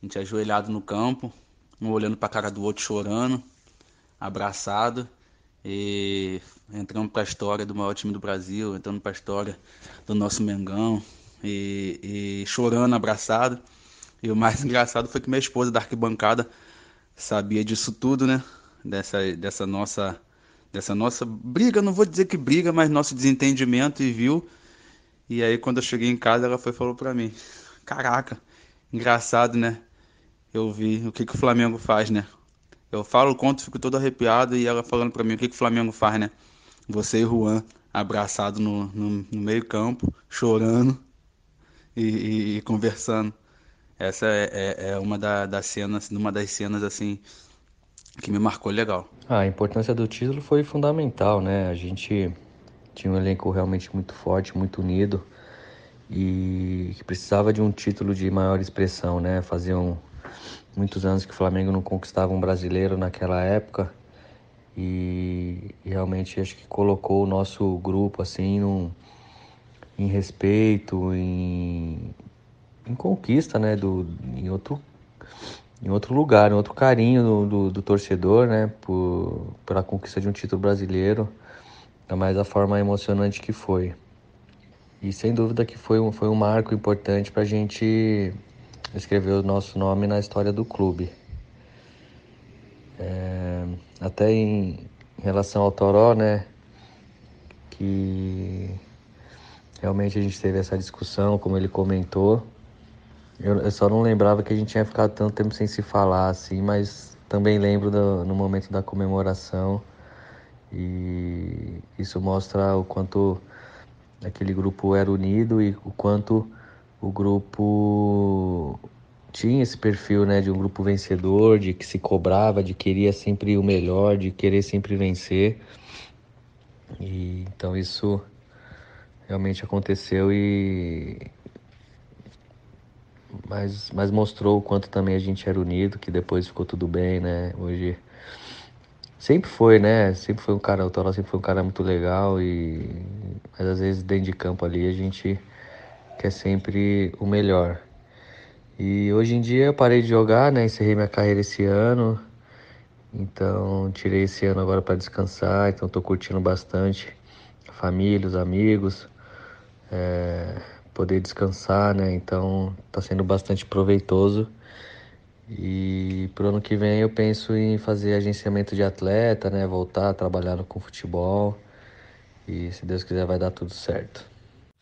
A gente ajoelhado no campo, um olhando para a cara do outro chorando, abraçado e entrando para a história do maior time do Brasil, entrando para a história do nosso Mengão e, e, chorando, abraçado. E o mais engraçado foi que minha esposa da arquibancada sabia disso tudo, né? Dessa, dessa nossa dessa nossa briga, não vou dizer que briga, mas nosso desentendimento e viu. E aí quando eu cheguei em casa, ela foi falou para mim: "Caraca, engraçado, né? Eu vi o que que o Flamengo faz, né? Eu falo o conto, fico todo arrepiado e ela falando para mim o que, que o Flamengo faz, né? Você e Juan abraçado no, no, no meio campo, chorando e, e, e conversando. Essa é, é, é uma da, das cenas, uma das cenas assim que me marcou legal. Ah, a importância do título foi fundamental, né? A gente tinha um elenco realmente muito forte, muito unido e que precisava de um título de maior expressão, né? Faziam muitos anos que o Flamengo não conquistava um brasileiro naquela época e, e realmente acho que colocou o nosso grupo assim num, em respeito, em, em conquista, né, do, em outro em outro lugar, em outro carinho do, do, do, torcedor, né, por, pela conquista de um título brasileiro, ainda mais da forma emocionante que foi. E sem dúvida que foi um, foi um marco importante para a gente escrever o nosso nome na história do clube. É, até em, em, relação ao Toró, né, que realmente a gente teve essa discussão, como ele comentou. Eu, eu, só não lembrava que a gente tinha ficado tanto tempo sem se falar assim, mas também lembro do, no momento da comemoração e isso mostra o quanto aquele grupo era unido e o quanto o grupo tinha esse perfil, né, de um grupo vencedor, de que se cobrava, de queria sempre o melhor, de querer sempre vencer. E então isso realmente aconteceu e mas, mas mostrou o quanto também a gente era unido, que depois ficou tudo bem, né? Hoje sempre foi, né? Sempre foi um cara, o Toró sempre foi um cara muito legal e mas às vezes dentro de campo ali a gente quer sempre o melhor. E hoje em dia eu parei de jogar, né? Encerrei minha carreira esse ano. Então tirei esse ano agora para descansar. Então tô curtindo bastante a família, os amigos, é, poder descansar, né? Então tá sendo bastante proveitoso. E pro ano que vem eu penso em fazer agenciamento de atleta, né? Voltar a trabalhar com futebol. E se Deus quiser vai dar tudo certo.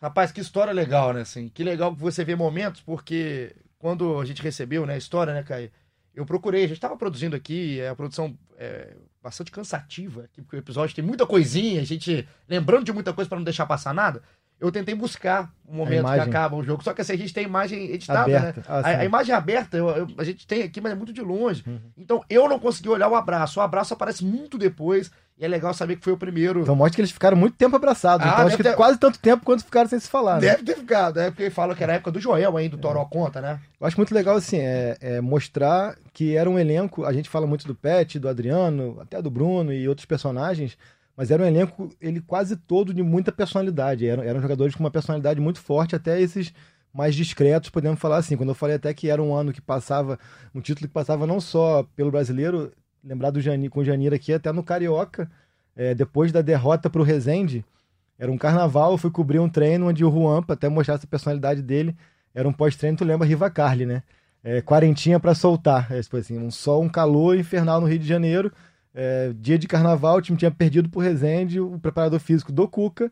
Rapaz, que história legal, né? Assim, que legal que você vê momentos, porque quando a gente recebeu né, a história, né, Caio? Eu procurei, a gente estava produzindo aqui, é a produção é bastante cansativa, porque o episódio tem muita coisinha, a gente lembrando de muita coisa para não deixar passar nada. Eu tentei buscar o momento que acaba o jogo, só que assim, a gente tem a imagem editada, né? aberta. né? Ah, a, a, imagem aberta eu, eu, a gente tem aqui, mas é muito de longe. Uhum. Então eu não consegui olhar o abraço. O abraço aparece muito depois. E é legal saber que foi o primeiro. Então mostra que eles ficaram muito tempo abraçados. Ah, então acho que ter... quase tanto tempo quanto ficaram sem se falar. Né? Deve ter ficado, é porque fala que era a época do Joel ainda, do Toró conta, né? Eu acho muito legal, assim, é, é, mostrar que era um elenco. A gente fala muito do Pet, do Adriano, até do Bruno e outros personagens, mas era um elenco, ele quase todo de muita personalidade. Eram, eram jogadores com uma personalidade muito forte, até esses mais discretos, podemos falar assim. Quando eu falei até que era um ano que passava, um título que passava não só pelo brasileiro, lembrar do Jani, com o Janir aqui, até no Carioca, é, depois da derrota para o Rezende, era um carnaval, eu fui cobrir um treino onde o Juan, para até mostrar essa personalidade dele, era um pós-treino, tu lembra Riva Carli, né? É, quarentinha para soltar, é, tipo assim, um sol, um calor infernal no Rio de Janeiro, é, dia de carnaval, o time tinha perdido pro Rezende, o preparador físico do Cuca,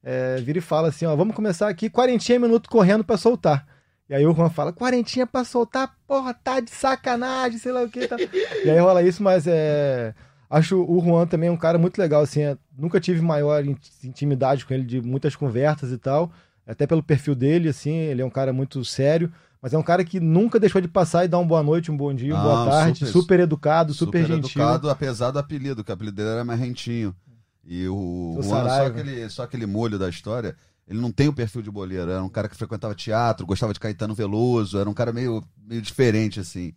é, vira e fala assim: ó, vamos começar aqui, quarentinha minutos correndo para soltar. E aí o Juan fala, quarentinha pra soltar, porra, tá de sacanagem, sei lá o que. Tá. e aí rola isso, mas é. Acho o Juan também um cara muito legal, assim. É, nunca tive maior intimidade com ele, de muitas conversas e tal. Até pelo perfil dele, assim, ele é um cara muito sério. Mas é um cara que nunca deixou de passar e dar uma boa noite, um bom dia, uma boa tarde. Super, super educado, super, super gentil. educado, apesar do apelido, que o apelido dele era mais rentinho. E o Juan, só aquele, só aquele molho da história ele não tem o perfil de boleiro, era um cara que frequentava teatro, gostava de Caetano Veloso, era um cara meio, meio diferente, assim.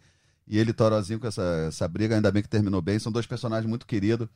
E ele, Torozinho, com essa, essa briga, ainda bem que terminou bem. São dois personagens muito queridos.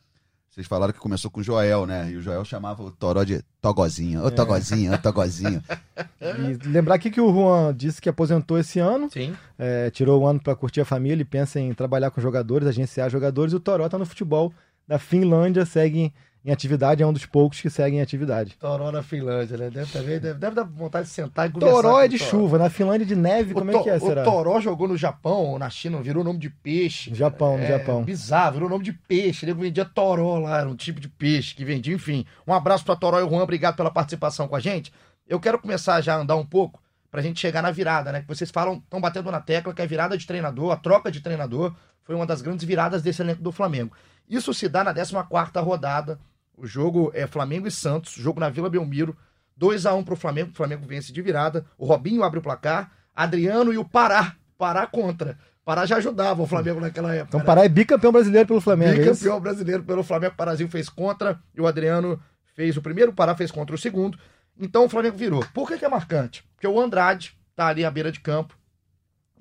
Vocês falaram que começou com o Joel, né? E o Joel chamava o Toró de Togozinho. Ô, é. Togozinho, ô, Togozinho. e lembrar aqui que o Juan disse que aposentou esse ano. Sim. É, tirou o ano para curtir a família. Ele pensa em trabalhar com jogadores, agenciar jogadores. E o Toró tá no futebol da Finlândia, segue em atividade, é um dos poucos que seguem em atividade. Toró na Finlândia, né? Deve, também, deve, deve dar vontade de sentar e conversar. Toró é de chuva, na Finlândia de neve, o como é que é, será? O Toró jogou no Japão ou na China, virou nome de peixe. Japão, no é, Japão. Bizarro, virou nome de peixe. Ele vendia Toró lá, era um tipo de peixe que vendia, enfim. Um abraço para Toró e o Juan, obrigado pela participação com a gente. Eu quero começar já a andar um pouco pra gente chegar na virada, né? Que vocês falam, estão batendo na tecla que a virada de treinador, a troca de treinador, foi uma das grandes viradas desse elenco do Flamengo. Isso se dá na 14 quarta rodada o jogo é Flamengo e Santos, jogo na Vila Belmiro. 2 a 1 pro Flamengo, o Flamengo vence de virada. O Robinho abre o placar, Adriano e o Pará, Pará contra. Pará já ajudava o Flamengo naquela época. Então né? Pará é bicampeão brasileiro pelo Flamengo. É bicampeão é brasileiro pelo Flamengo. O Parazinho fez contra e o Adriano fez o primeiro, o Pará fez contra o segundo. Então o Flamengo virou. Por que, que é marcante? Porque o Andrade tá ali à beira de campo.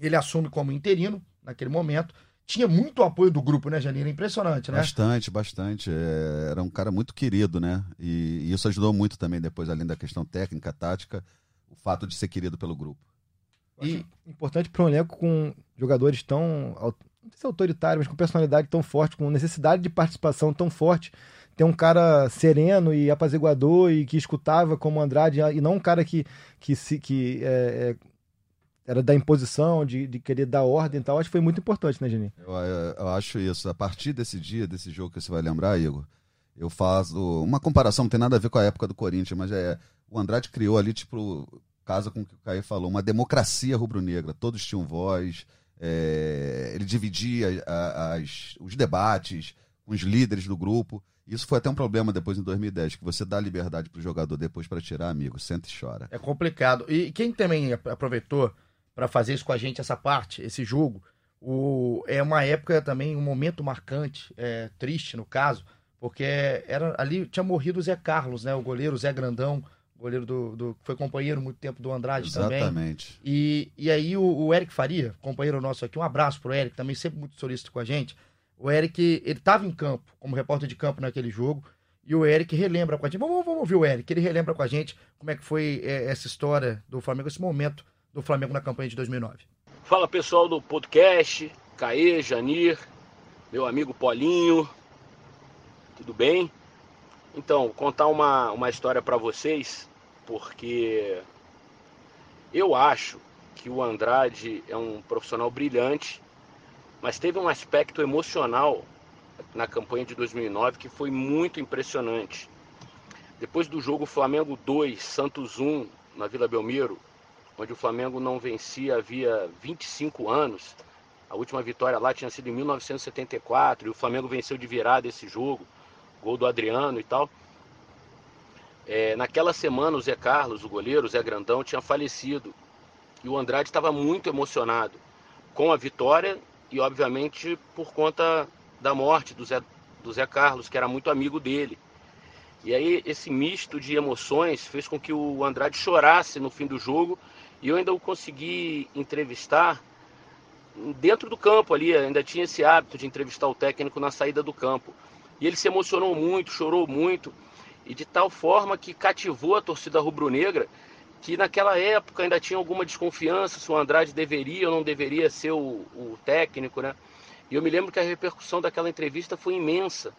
Ele assume como interino naquele momento tinha muito apoio do grupo, né, Janine? Impressionante, né? Bastante, bastante. É, era um cara muito querido, né? E, e, isso ajudou muito também, depois, além da questão técnica, tática, o fato de ser querido pelo grupo. E importante para um elenco com jogadores tão, não sei se autoritários, mas com personalidade tão forte, com necessidade de participação tão forte, ter um cara sereno e apaziguador e que escutava como Andrade, e não um cara que, que, se, que é, é, era da imposição, de, de querer dar ordem e tal. Acho que foi muito importante, né, Geni? Eu, eu, eu, acho isso. A partir desse dia, desse jogo que você vai lembrar, Igor, eu faço uma comparação, não tem nada a ver com a época do Corinthians, mas é o Andrade criou ali, tipo, casa com o que o Caio falou, uma democracia rubro-negra. Todos tinham voz, é, ele dividia as, os debates com os líderes do grupo. Isso foi até um problema depois em 2010, que você dá liberdade para o jogador depois para tirar amigo, senta e chora. É complicado. E quem também aproveitou para fazer isso com a gente, essa parte, esse jogo. O, é uma época também, um momento marcante, é, triste no caso, porque era ali tinha morrido o Zé Carlos, né? O goleiro Zé Grandão, goleiro do, do foi companheiro muito tempo do Andrade Exatamente. também. Exatamente. E, e aí o, o, Eric Faria, companheiro nosso aqui, um abraço pro Eric, também sempre muito solícito com a gente. O Eric, ele estava em campo, como repórter de campo naquele jogo, e o Eric relembra com a gente. Vamos, vamos ouvir o Eric, ele relembra com a gente como é que foi é, essa história do Flamengo, esse momento do Flamengo na campanha de 2009. Fala pessoal do podcast, Caê, Janir, meu amigo Polinho, tudo bem? Então, contar uma, uma história para vocês, porque eu acho que o Andrade é um profissional brilhante, mas teve um aspecto emocional na campanha de 2009 que foi muito impressionante. Depois do jogo Flamengo 2, Santos 1 na Vila Belmiro, onde o Flamengo não vencia havia 25 anos. A última vitória lá tinha sido em 1974 e o Flamengo venceu de virada esse jogo, gol do Adriano e tal. É, naquela semana o Zé Carlos, o goleiro, o Zé Grandão, tinha falecido e o Andrade estava muito emocionado com a vitória e, obviamente, por conta da morte do Zé, do Zé Carlos, que era muito amigo dele. E aí esse misto de emoções fez com que o Andrade chorasse no fim do jogo e eu ainda o consegui entrevistar dentro do campo ali, ainda tinha esse hábito de entrevistar o técnico na saída do campo. E ele se emocionou muito, chorou muito, e de tal forma que cativou a torcida rubro-negra, que naquela época ainda tinha alguma desconfiança se o Andrade deveria ou não deveria ser o, o técnico, né? E eu me lembro que a repercussão daquela entrevista foi imensa,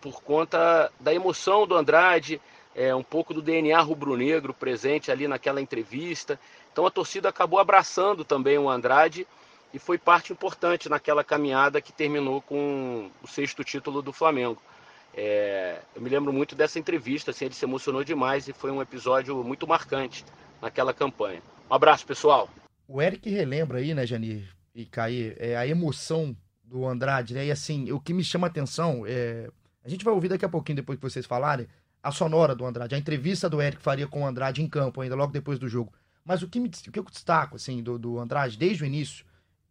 por conta da emoção do Andrade, é, um pouco do DNA rubro-negro presente ali naquela entrevista. Então a torcida acabou abraçando também o Andrade e foi parte importante naquela caminhada que terminou com o sexto título do Flamengo. É, eu me lembro muito dessa entrevista, assim, ele se emocionou demais e foi um episódio muito marcante naquela campanha. Um abraço, pessoal. O Eric relembra aí, né, Janir e Caí, é, a emoção do Andrade, né? E assim, o que me chama a atenção é. A gente vai ouvir daqui a pouquinho, depois que vocês falarem, a sonora do Andrade, a entrevista do Eric faria com o Andrade em campo, ainda logo depois do jogo. Mas o que, me, o que eu destaco, assim, do, do Andrade, desde o início,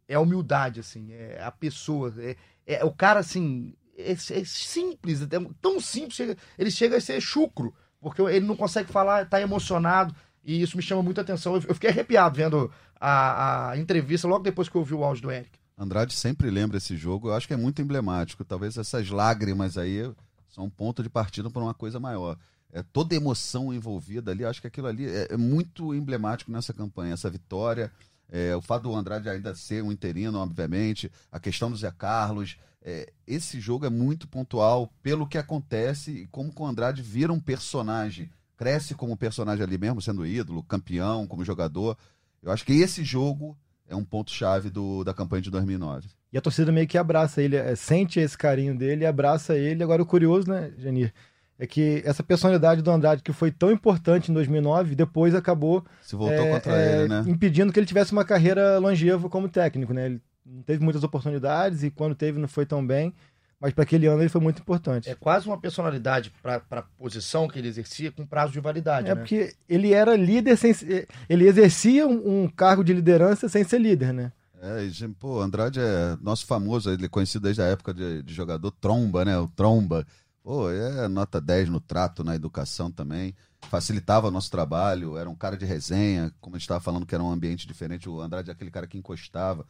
é a humildade, assim, é a pessoa, é, é o cara, assim, é, é simples, é tão simples, ele chega a ser chucro, porque ele não consegue falar, tá emocionado, e isso me chama muita atenção. Eu, eu fiquei arrepiado vendo a, a entrevista logo depois que eu ouvi o áudio do Eric. Andrade sempre lembra esse jogo, eu acho que é muito emblemático. Talvez essas lágrimas aí são um ponto de partida para uma coisa maior. É toda emoção envolvida ali, acho que aquilo ali é, é muito emblemático nessa campanha, essa vitória. É, o fato do Andrade ainda ser um interino, obviamente, a questão do Zé Carlos. É, esse jogo é muito pontual pelo que acontece e como o Andrade vira um personagem. Cresce como personagem ali mesmo, sendo ídolo, campeão, como jogador. Eu acho que esse jogo é um ponto-chave da campanha de 2009. E a torcida meio que abraça ele, é, sente esse carinho dele, abraça ele. Agora, o curioso, né, Janir, é que essa personalidade do Andrade, que foi tão importante em 2009, depois acabou Se voltou é, contra é, ele, né? impedindo que ele tivesse uma carreira longeva como técnico. Né? Ele não teve muitas oportunidades e quando teve não foi tão bem mas para aquele ano ele foi muito importante. É quase uma personalidade para a posição que ele exercia com prazo de validade. É né? porque ele era líder sem. Ele exercia um, um, cargo de liderança sem ser líder, né? É, e, pô, Andrade é nosso famoso, ele é conhecido desde a época de, de jogador tromba, né? O tromba. Pô, é nota 10 no trato, na educação também. Facilitava o nosso trabalho, era um cara de resenha, como a gente estava falando que era um ambiente diferente. O Andrade é aquele cara que encostava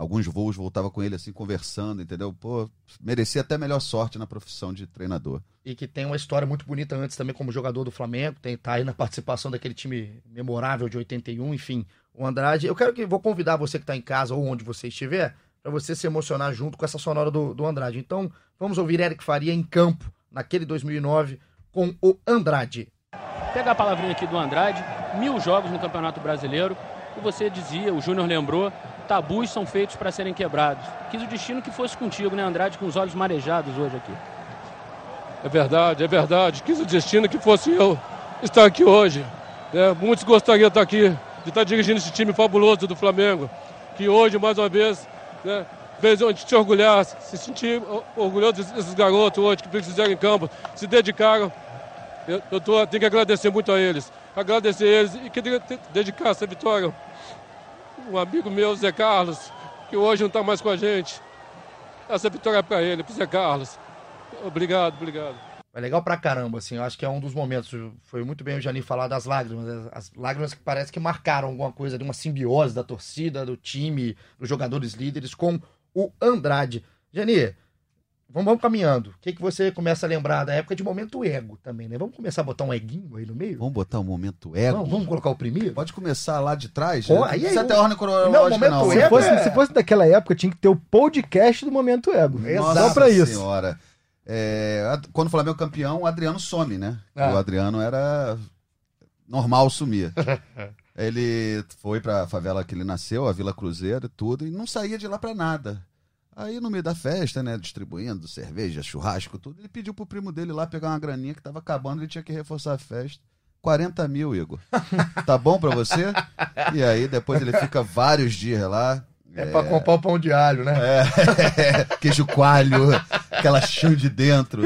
alguns voos voltava com ele assim conversando, entendeu? Pô, merecia até melhor sorte na profissão de treinador. E que tem uma história muito bonita antes também como jogador do Flamengo, tem tá aí na participação daquele time memorável de 81, enfim. O Andrade, eu quero que vou convidar você que está em casa ou onde você estiver, para você se emocionar junto com essa sonora do, do Andrade. Então, vamos ouvir Eric Faria em campo naquele 2009 com o Andrade. Pegar a palavrinha aqui do Andrade, mil jogos no Campeonato Brasileiro, e você dizia, o Júnior lembrou, tabus são feitos para serem quebrados. Quis o destino que fosse contigo, né, Andrade, com os olhos marejados hoje aqui. É verdade, é verdade. Quis o destino que fosse eu estar aqui hoje. É, muitos gostariam de estar aqui, de estar dirigindo esse time fabuloso do Flamengo, que hoje, mais uma vez, né, fez a gente se orgulhar, se sentir orgulhoso desses garotos hoje que fizeram em campo, se dedicaram. Eu, eu tô, tenho que agradecer muito a eles. Agradecer eles e queria dedicar essa vitória um amigo meu, Zé Carlos, que hoje não está mais com a gente. Essa vitória é para ele, para Zé Carlos. Obrigado, obrigado. É legal pra caramba, assim. Eu acho que é um dos momentos. Foi muito bem o Jani falar das lágrimas. Né? As lágrimas que parece que marcaram alguma coisa de uma simbiose da torcida, do time, dos jogadores líderes com o Andrade. Jani, Vamos, vamos caminhando. O que, que você começa a lembrar da época de momento ego também, né? Vamos começar a botar um eguinho aí no meio? Vamos botar um momento ego? Vamos, vamos colocar o primeiro? Pode começar lá de trás? Oh, aí, aí, até ordem cronológica, não. não. Se, fosse, é... se fosse daquela época, tinha que ter o podcast do momento ego. Nossa Só pra isso. senhora. É, quando o Flamengo é campeão, o Adriano some, né? Ah. O Adriano era normal sumir. ele foi pra favela que ele nasceu, a Vila Cruzeiro e tudo, e não saía de lá pra nada. Aí no meio da festa, né, distribuindo cerveja, churrasco, tudo, ele pediu pro primo dele lá pegar uma graninha que tava acabando, ele tinha que reforçar a festa. 40 mil, Igor. Tá bom pra você? E aí depois ele fica vários dias lá. É, é... pra comprar o pão de alho, né? É, queijo coalho, aquela chão de dentro.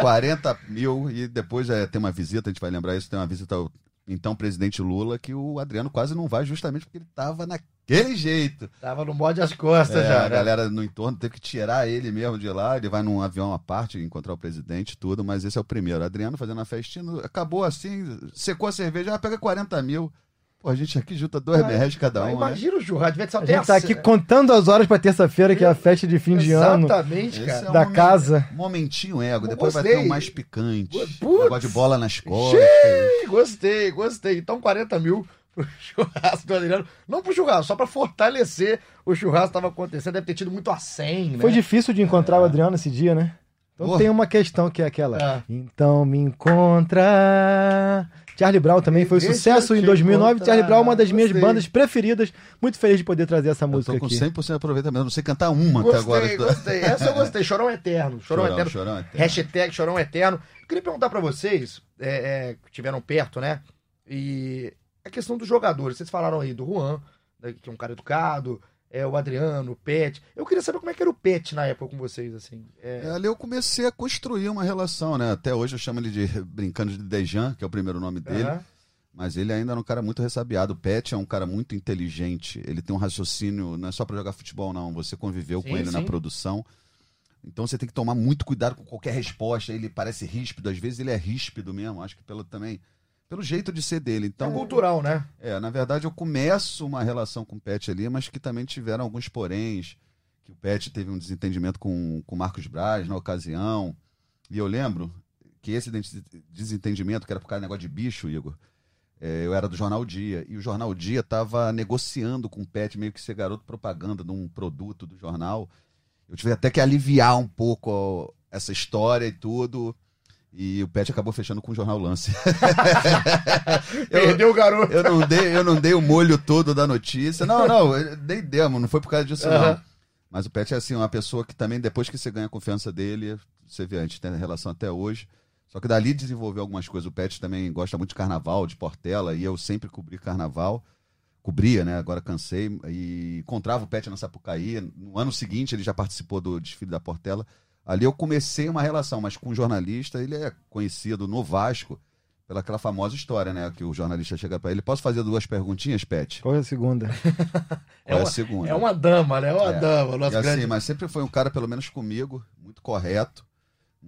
40 mil e depois é, tem uma visita, a gente vai lembrar isso, tem uma visita ao então presidente Lula, que o Adriano quase não vai justamente porque ele tava naquele jeito. Tava no bode as costas é, já. A né? galera no entorno teve que tirar ele mesmo de lá. Ele vai num avião à parte encontrar o presidente e tudo, mas esse é o primeiro. Adriano fazendo a festinha, acabou assim, secou a cerveja, ah, pega 40 mil. Pô, a gente aqui junta dois ah, reais cada um. Né? Imagina né? o churrasco, devia ser A gente tá aqui contando as horas pra terça-feira, que é a festa de fim de ano. Exatamente, cara. É da um casa. Momentinho ego, depois gostei. vai ter um mais picante. Putz. Negócio de bola nas costas. Xiii, gostei, gostei. Então 40 mil pro churrasco do Adriano. Não pro churrasco, só pra fortalecer o churrasco que tava acontecendo. Deve ter tido muito a 100, né? Foi difícil de encontrar é. o Adriano esse dia, né? Então tem uma questão que é aquela. É. Então me encontra Charlie Brown também foi um sucesso eu em te 2009. contar. Charlie Brown é uma das minhas Gostei. bandas preferidas. Muito feliz de poder trazer essa Eu música tô com aqui. 100% de aproveitamento. Não sei cantar uma até agora. Gostei, gostei. Essa eu gostei. Chorão Eterno. Chorão, Chorão, Eterno. Chorão Eterno. Hashtag Chorão Eterno. Eu queria perguntar pra vocês, é, é, que estiveram perto, né? E a questão dos jogadores. Vocês falaram aí do Juan, né, que é um cara educado, é, o Adriano, o Pet. Eu queria saber como é que era o Pet na época com vocês, assim. É, É, ali eu comecei a construir uma relação, né? Até hoje eu chamo ele de brincando de Dejan, que é o primeiro nome dele. Aham. Mas ele ainda é um cara muito ressabiado. O Pet é um cara muito inteligente. Ele tem um raciocínio, não é só pra jogar futebol, não. Você conviveu Sim, com ele na sim. produção. Então você tem que tomar muito cuidado com qualquer resposta. Ele parece ríspido, às vezes ele é ríspido mesmo. Acho que pelo também pelo jeito de ser dele. é Então, cultural, né? é, na verdade eu começo uma relação com o Pet ali, mas que também tiveram alguns poréns. Que o Pet teve um desentendimento com o Marcos Braz na ocasião. E eu lembro que esse des- desentendimento, que era por causa do negócio de bicho, Igor, é, eu era do Jornal Dia. E o Jornal Dia estava negociando com o Pet, meio que ser garoto propaganda de um produto do jornal. Eu tive até que aliviar um pouco ó, essa história e tudo. E o Pet acabou fechando com o Jornal Lance. Perdeu o garoto. Eu não, dei, eu não dei o molho todo da notícia. Não, não, eu dei demo, não foi por causa disso, não. Aham. Mas o Pet é assim, uma pessoa que também, depois que você ganha a confiança dele, você vê, a gente tem relação até hoje. Só que dali desenvolveu algumas coisas. O Pet também gosta muito de carnaval, de Portela, e eu sempre cobri carnaval. Cobria, né? Agora cansei. E encontrava o Pet na Sapucaí. No ano seguinte, ele já participou do desfile da Portela. Ali eu comecei uma relação, mas com um jornalista, ele é conhecido no Vasco pela aquela famosa história, né? Que o jornalista chega pra ele. Posso fazer duas perguntinhas, Pet? Qual é a segunda? Qual é, a uma- segunda? É uma dama, né? É uma É. dama. Nosso E assim, grande... mas sempre foi um cara, pelo menos comigo, muito correto.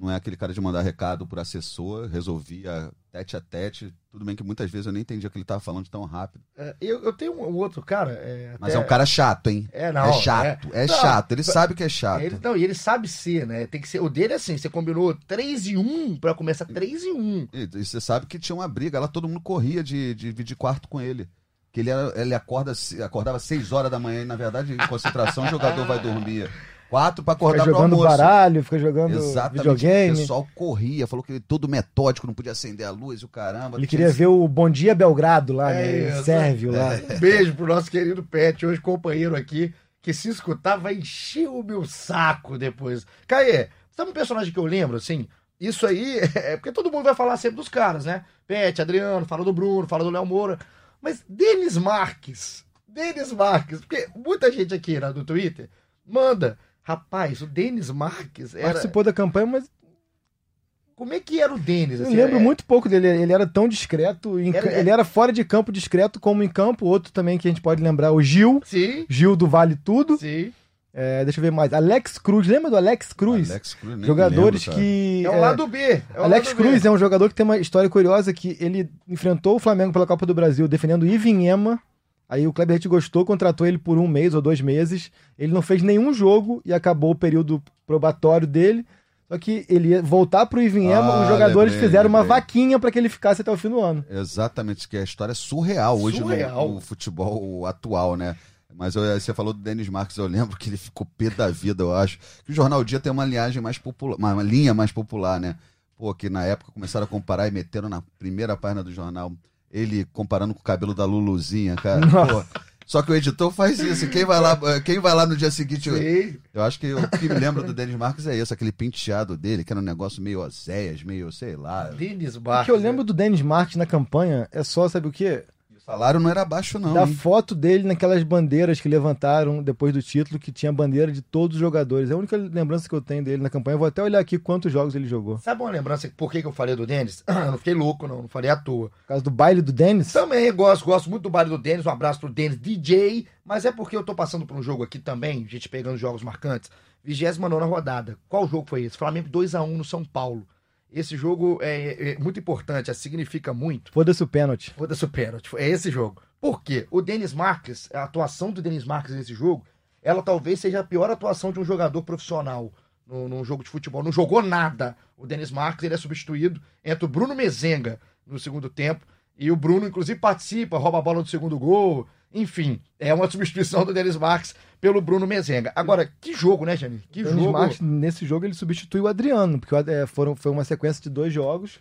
Não é aquele cara de mandar recado por assessor, resolvia tete a tete. Tudo bem que muitas vezes eu nem entendia o que ele estava falando de tão rápido. É, eu, eu tenho um outro cara. é, Mas até- é um cara chato, hein? É, não. é chato, é, Não, chato. Ele sabe que é chato. Ele, não, e ele sabe ser, né? Tem que ser. O dele é assim: você combinou 3 e 1 pra começar 3 e 1. E, e você sabe que tinha uma briga, lá todo mundo corria de, de dividir quarto com ele. Que ele, era, ele acorda, acordava 6 horas da manhã e, na verdade, em concentração, o jogador vai dormir. Quatro pra acordar Fica pro jogando almoço. baralho, fica jogando Exatamente. videogame. O pessoal corria, falou que ele todo metódico, não podia acender a luz e o caramba. Ele Tinha queria ver o Bom Dia Belgrado lá, É né? isso. O Sérvio lá. Um beijo pro nosso querido Pet, hoje companheiro aqui, que se escutar vai encher o meu saco depois. Caê, sabe um personagem que eu lembro, assim? Isso aí é porque todo mundo vai falar sempre dos caras, né? Pet, Adriano, fala do Bruno, fala do Léo Moura. Mas Denis Marques, Denis Marques, porque muita gente aqui né, no Twitter manda. Rapaz, o Denis Marques era. Participou da campanha, mas Como é que era o Denis? eu assim? lembro É- muito pouco dele. Ele era tão discreto. Era- Ele era fora de campo discreto, como em campo. Outro também que a gente pode lembrar, o Gil. Sim. Gil do Vale Tudo. Sim. É, deixa eu ver mais. Alex Cruz. Lembra do Alex Cruz? Alex Cruz, nem Jogadores lembro, cara. que. É o lado B. É o Alex lado B. Cruz é um jogador que tem uma história curiosa que ele enfrentou o Flamengo pela Copa do Brasil defendendo o Ivinhema. Aí o Kleber Rett gostou, contratou ele por um mês ou dois meses. Ele não fez nenhum jogo e acabou o período probatório dele. Só que ele ia voltar pro Ivinhema, Ah, os jogadores lembrei, fizeram uma lembrei. vaquinha para que ele ficasse até o fim do ano. Exatamente, que a história é surreal hoje no- Surreal. No, futebol atual, né? Mas eu- você falou do Denis Marques, eu lembro que ele ficou pé da vida, eu acho. Que o Jornal Dia tem uma linhagem mais popular, uma, uma linha mais popular, né? Pô, que na época começaram a comparar e meteram na primeira página do jornal ele comparando com o cabelo da Luluzinha, cara. Pô, só que o editor faz isso. Quem vai lá, quem vai lá no dia seguinte. Sim. Eu acho que o que me lembra do Denis Marques é isso, aquele penteado dele, que era um negócio meio oséias, meio, sei lá. Denis O Marques. que eu lembro do Denis Marques na campanha é só, sabe o quê? O salário não era baixo, não. da hein? foto dele naquelas bandeiras que levantaram depois do título, que tinha bandeira de todos os jogadores. É a única lembrança que eu tenho dele na campanha. Eu vou até olhar aqui quantos jogos ele jogou. Sabe uma lembrança por que, que eu falei do Denis? Eu não fiquei louco, não. Não falei à toa. Por causa do baile do Denis? Também gosto, gosto muito do baile do Denis. Um abraço pro Denis DJ. Mas é porque eu tô passando por um jogo aqui também, gente pegando jogos marcantes. 29 rodada. Qual jogo foi esse? Flamengo 2x1 no São Paulo. Esse jogo é, é muito importante, é, significa muito. Foda-se o pênalti. Foda-se o pênalti. É esse jogo. Por quê? O Denis Marques, a atuação do Denis Marques nesse jogo, ela talvez seja a pior atuação de um jogador profissional no- num jogo de futebol. Não jogou nada. O Denis Marques ele é substituído. Entra o Bruno Mezenga no segundo tempo. E o Bruno, inclusive, participa, rouba a bola do segundo gol. Enfim, é uma substituição do Denis Marques pelo Bruno Mezenga. Agora, que jogo, né, Jani? Que Denis jogo. Marques, nesse jogo, ele substituiu o Adriano, porque é, foram, foi uma sequência de dois jogos.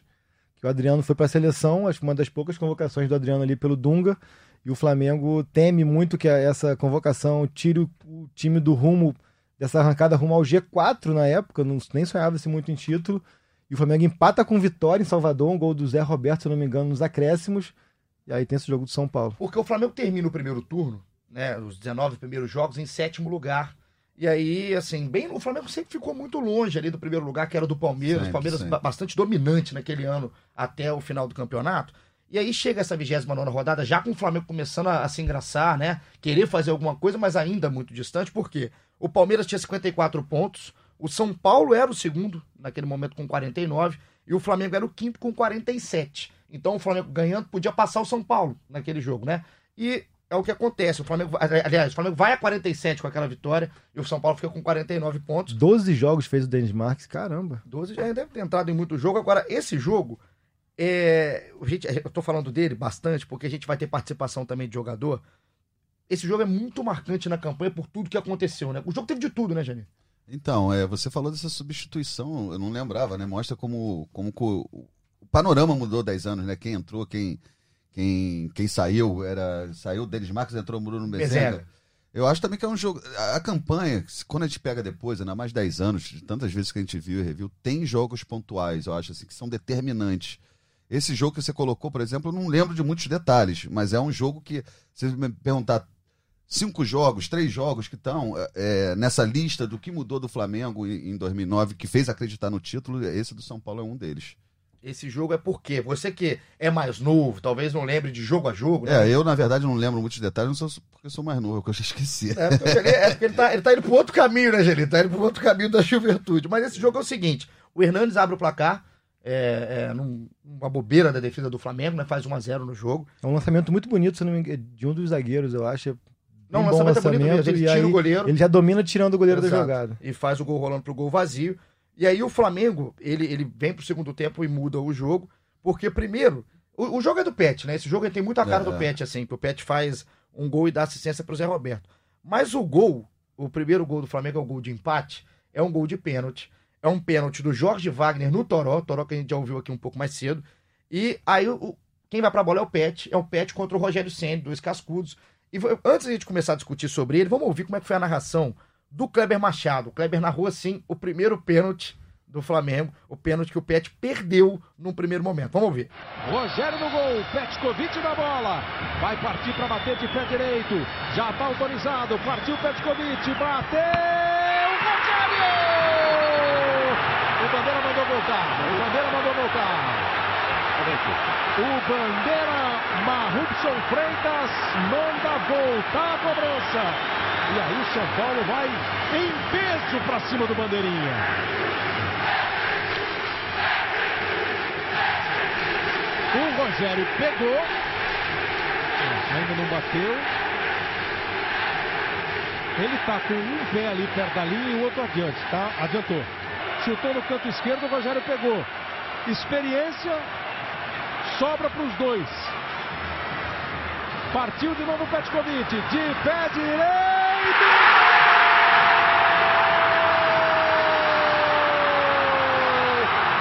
que o Adriano foi para a seleção, acho que uma das poucas convocações do Adriano ali pelo Dunga, e o Flamengo teme muito que essa convocação tire o, o time do rumo, dessa arrancada rumo ao G4 na época, não, nem sonhava-se muito em título, e o Flamengo empata com vitória em Salvador, um gol do Zé Roberto, se não me engano, nos acréscimos, e aí tem esse jogo do São Paulo. Porque o Flamengo termina o primeiro turno, né, os 19 primeiros jogos, em sétimo lugar, e aí, assim, bem, o Flamengo sempre ficou muito longe ali do primeiro lugar, que era do Palmeiras. Sempre, o Palmeiras sempre. bastante dominante naquele ano até o final do campeonato. E aí chega essa 29 rodada, já com o Flamengo começando a, a se engraçar, né? Querer fazer alguma coisa, mas ainda muito distante, porque o Palmeiras tinha 54 pontos, o São Paulo era o segundo, naquele momento com 49, e o Flamengo era o quinto com 47. Então o Flamengo ganhando podia passar o São Paulo naquele jogo, né? E é o que acontece. O Flamengo, aliás, o Flamengo vai a 47 com aquela vitória e o São Paulo fica com 49 pontos. 12 jogos fez o Denis Marques, caramba. 12 já deve ter entrado em muito jogo. Agora, esse jogo, é, gente, eu tô falando dele bastante porque a gente vai ter participação também de jogador. Esse jogo é muito marcante na campanha por tudo que aconteceu, né? O jogo teve de tudo, né, Janine? Então, é, você falou dessa substituição, eu não lembrava, né? Mostra como, como co- o panorama mudou 10 anos, né? Quem entrou, quem, quem, quem saiu, era saiu o Denis Marques, entrou Bruno Bezerra. Eu acho também que é um jogo. A, a campanha, quando a gente pega depois, ainda mais 10 anos, de tantas vezes que a gente viu e reviu, tem jogos pontuais, eu acho, assim, que são determinantes. Esse jogo que você colocou, por exemplo, eu não lembro de muitos detalhes, mas é um jogo que, se você me perguntar cinco jogos, três jogos que estão é, nessa lista do que mudou do Flamengo em, em 2009, que fez acreditar no título, esse do São Paulo é um deles. Esse jogo é porque você que é mais novo, talvez não lembre de jogo a jogo, né? É, eu, na verdade, não lembro muitos detalhes, não sou porque eu sou mais novo, que eu já esqueci. É porque, ele, é porque ele, tá, ele tá indo pro outro caminho, né, Geli? Tá indo pro outro caminho da juventude. Mas esse jogo é o seguinte: o Hernandes abre o placar, é, é, num- numa bobeira da defesa do Flamengo, né? Faz 1x0 no jogo. É um lançamento muito bonito, se não me engano, de um dos zagueiros, eu acho. Não, Bem o bom lançamento é bonito mesmo. Ele tira aí o goleiro. Ele já domina tirando o goleiro da Exato. jogada. E faz o gol rolando pro gol vazio. E aí o Flamengo, ele, ele vem pro segundo tempo e muda o jogo. Porque, primeiro, o, o jogo é do Pet, né? Esse jogo tem muita cara É, do. Pet, assim, que o Pet faz um gol e dá assistência pro Zé Roberto. Mas o gol, o primeiro gol do Flamengo é o gol de empate, é um gol de pênalti. É um pênalti do Jorge Wagner no Toró, Toró que a gente já ouviu aqui um pouco mais cedo. E aí o, quem vai pra bola é o Pet, é o Pet contra o Rogério Senna, dois cascudos. E antes da gente começar a discutir sobre ele, vamos ouvir como é que foi a narração do Kleber Machado. O Kleber narrou assim o primeiro pênalti do Flamengo, o pênalti que o Pet perdeu num primeiro momento. Vamos ouvir. Rogério no gol, Petkovic na bola. Vai partir para bater de pé direito. Já está autorizado. Partiu Petkovic, bateu. Rogério! O Bandeira mandou voltar. O Bandeira mandou voltar. O Bandeira Marrubson Freitas manda voltar a cobrança. E aí o São Paulo vai em peso para cima do Bandeirinha. O Rogério pegou. Ainda não bateu. Ele tá com um pé ali perto da linha e o outro adiante, tá? Adiantou. Chutou no canto esquerdo, o Rogério pegou. Experiência sobra para os dois. Partiu de novo o Petkovic. De pé direito.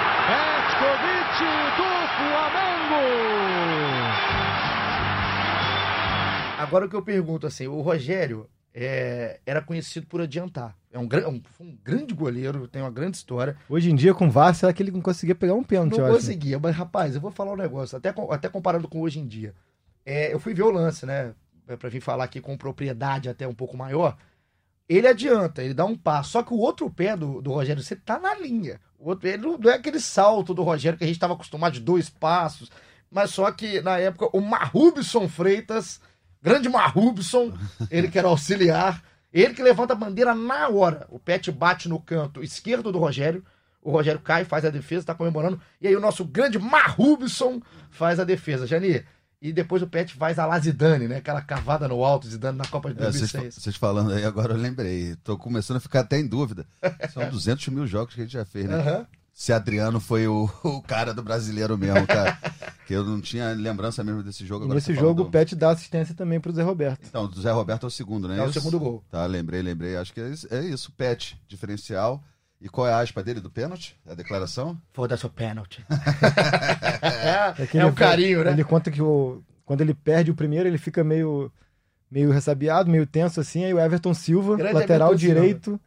Petkovic do Flamengo. Agora o que eu pergunto assim, o Rogério é, era conhecido por adiantar. É um, gran- um, um grande goleiro, tem uma grande história. Hoje em dia, com o VAR, será que ele não conseguia pegar um pênalti, Não eu acho. conseguia, mas rapaz, eu vou falar um negócio, até, até comparando com hoje em dia. É, eu fui ver o lance, né? Pra vir falar aqui com propriedade até um pouco maior. Ele adianta, ele dá um passo. Só que o outro pé do, do Rogério, você tá na linha. O outro, ele não não é aquele salto do Rogério que a gente estava acostumado de dois passos. Mas só que na época o Marrubson Freitas, grande Marrubson, ele que era auxiliar, ele que levanta a bandeira na hora. O Pet bate no canto esquerdo do Rogério. O Rogério cai, faz a defesa, tá comemorando. E aí o nosso grande Marrubson faz a defesa. Jani, e depois o Pet faz a lá Zidane, né? Aquela cavada no alto, Zidane na Copa de É, vocês, 2006. fa- vocês falando aí agora eu lembrei. Tô começando a ficar até em dúvida. São 200 mil jogos que a gente já fez, né? Aham. Se Adriano foi o, o cara do brasileiro mesmo, cara. que eu não tinha lembrança mesmo desse jogo. Agora nesse jogo, o falando. Pet dá assistência também pro Zé Roberto. Então, do Zé Roberto é o segundo, né? É o Isso? segundo gol. Tá, lembrei, lembrei. Acho que é isso, é isso. Pet, diferencial. E qual é a aspa dele do pênalti? A declaração? Foda-se o pênalti. É, é ele- um carinho, né? Ele conta que o, quando ele perde o primeiro, ele fica meio, meio ressabiado, meio tenso assim. Aí o Everton Silva, Grande lateral Everton Silva. direito,